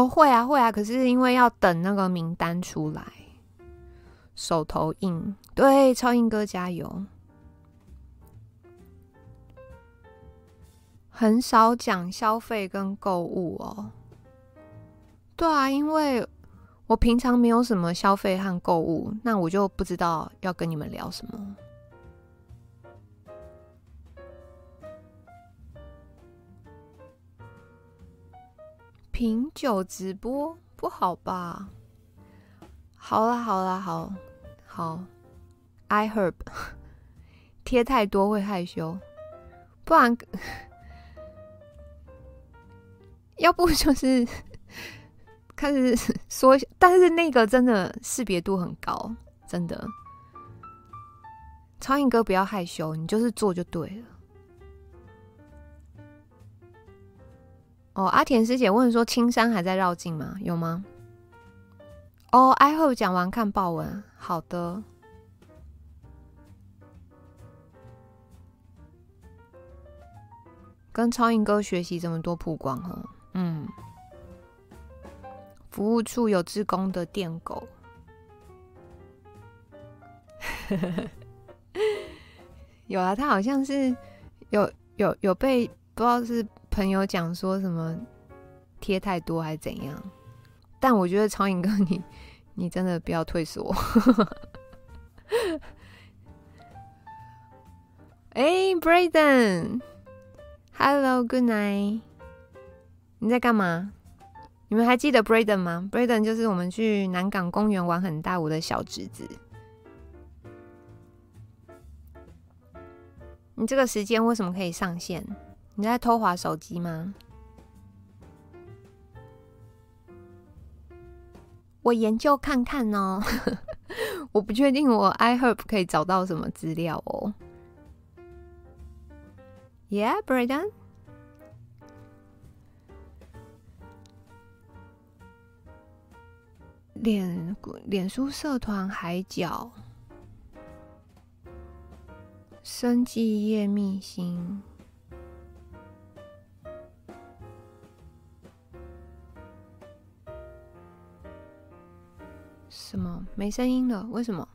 哦，会啊，会啊，可是因为要等那个名单出来，手头硬。对，超硬哥加油！很少讲消费跟购物哦。对啊，因为我平常没有什么消费和购物，那我就不知道要跟你们聊什么。品酒直播不好吧？好啦好啦好，好，iHerb 贴太多会害羞，不然 要不就是 开始说，但是那个真的识别度很高，真的。超硬哥不要害羞，你就是做就对了。哦，阿田师姐问说：“青山还在绕境吗？有吗？”哦，iHerb 讲完看报文。好的，跟超硬哥学习这么多曝光哦。嗯，服务处有志工的电狗，有啊，他好像是有有有被不知道是。朋友讲说什么贴太多还是怎样，但我觉得超影哥，你你真的不要退缩。哎，Braden，Hello，Good Night，你在干嘛？你们还记得 Braden 吗？Braden 就是我们去南港公园玩很大我的小侄子。你这个时间为什么可以上线？你在偷滑手机吗？我研究看看哦，我不确定我 iHerb 可以找到什么资料哦。Yeah，Braden。脸脸书社团海角生技业秘辛，什么没声音了？为什么？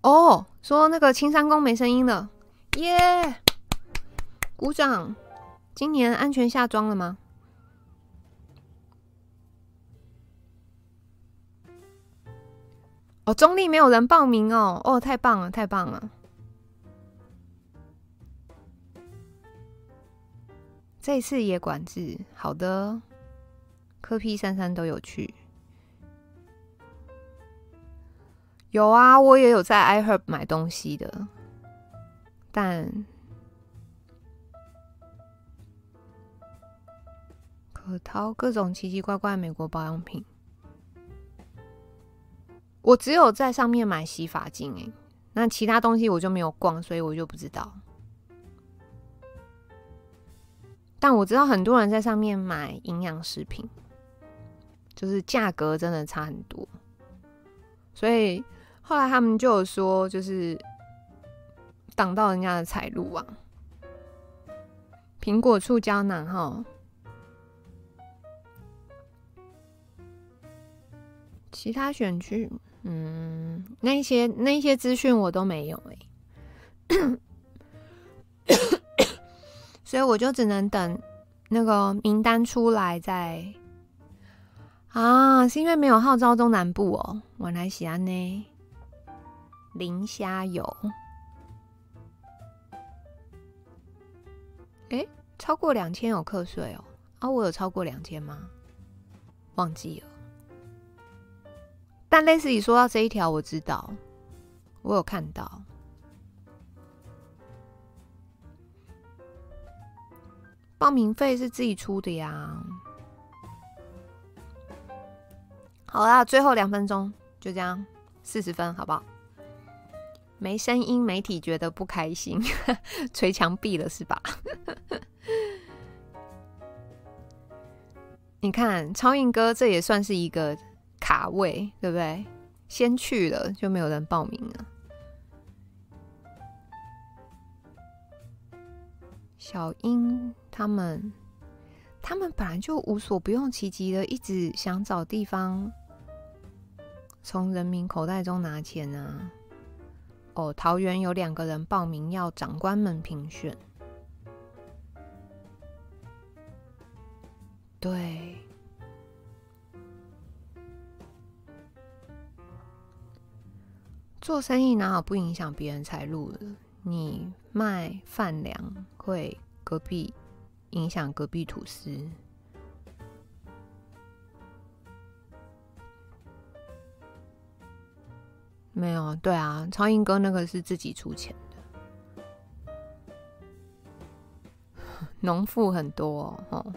哦，说那个青山宫没声音了，耶、鼓掌！今年安全下庄了吗？哦，中立没有人报名哦，哦，太棒了，太棒了！这次也管制，好的，柯 P 三三都有去，有啊，我也有在 iHerb 买东西的，但可淘各种奇奇怪怪美国保养品。我只有在上面买洗发精诶，那其他东西我就没有逛，所以我就不知道。但我知道很多人在上面买营养食品，就是价格真的差很多，所以后来他们就有说，就是挡到人家的财路啊。苹果醋胶囊哈，其他选区。嗯，那一些那一些资讯我都没有哎，所以我就只能等那个名单出来再啊，是因为没有号召中南部哦，我来西安呢，磷虾油，哎，超过两千有课税哦，啊，我有超过两千吗？忘记了。但类似你说到这一条，我知道，我有看到，报名费是自己出的呀。好啦，最后两分钟，就这样，四十分，好不好？没声音，媒体觉得不开心，捶墙壁了是吧？你看，超硬哥，这也算是一个。卡位对不对？先去了就没有人报名了。小英他们，他们本来就无所不用其极的，一直想找地方从人民口袋中拿钱啊。哦，桃园有两个人报名要长官们评选，对。做生意哪好不影响别人财路的？你卖饭粮会隔壁影响隔壁吐司？没有，对啊，超英哥那个是自己出钱的，农妇很多哦。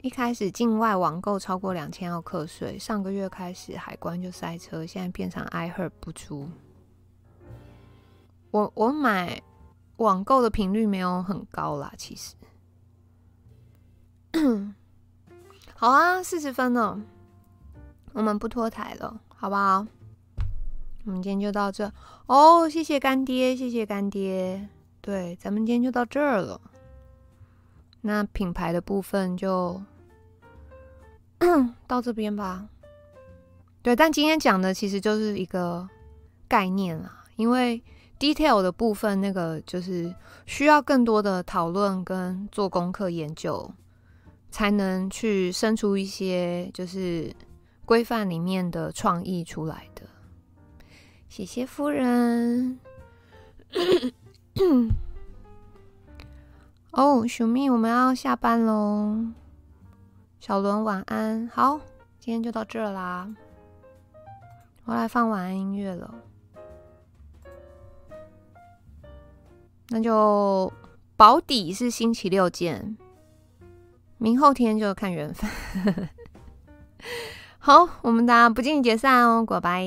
一开始境外网购超过两千要课税，上个月开始海关就塞车，现在变成 I heard 不出。我我买网购的频率没有很高啦，其实。好啊，四十分了，我们不脱台了，好不好？我们今天就到这哦，谢谢干爹，谢谢干爹。对，咱们今天就到这儿了。那品牌的部分就。到这边吧，对，但今天讲的其实就是一个概念啦，因为 detail 的部分那个就是需要更多的讨论跟做功课研究，才能去生出一些就是规范里面的创意出来的。谢谢夫人。哦，小蜜，我们要下班喽。小伦，晚安。好，今天就到这啦。我来放晚安音乐了。那就保底是星期六见，明后天就看缘分。好，我们大家不见不散哦，拜拜。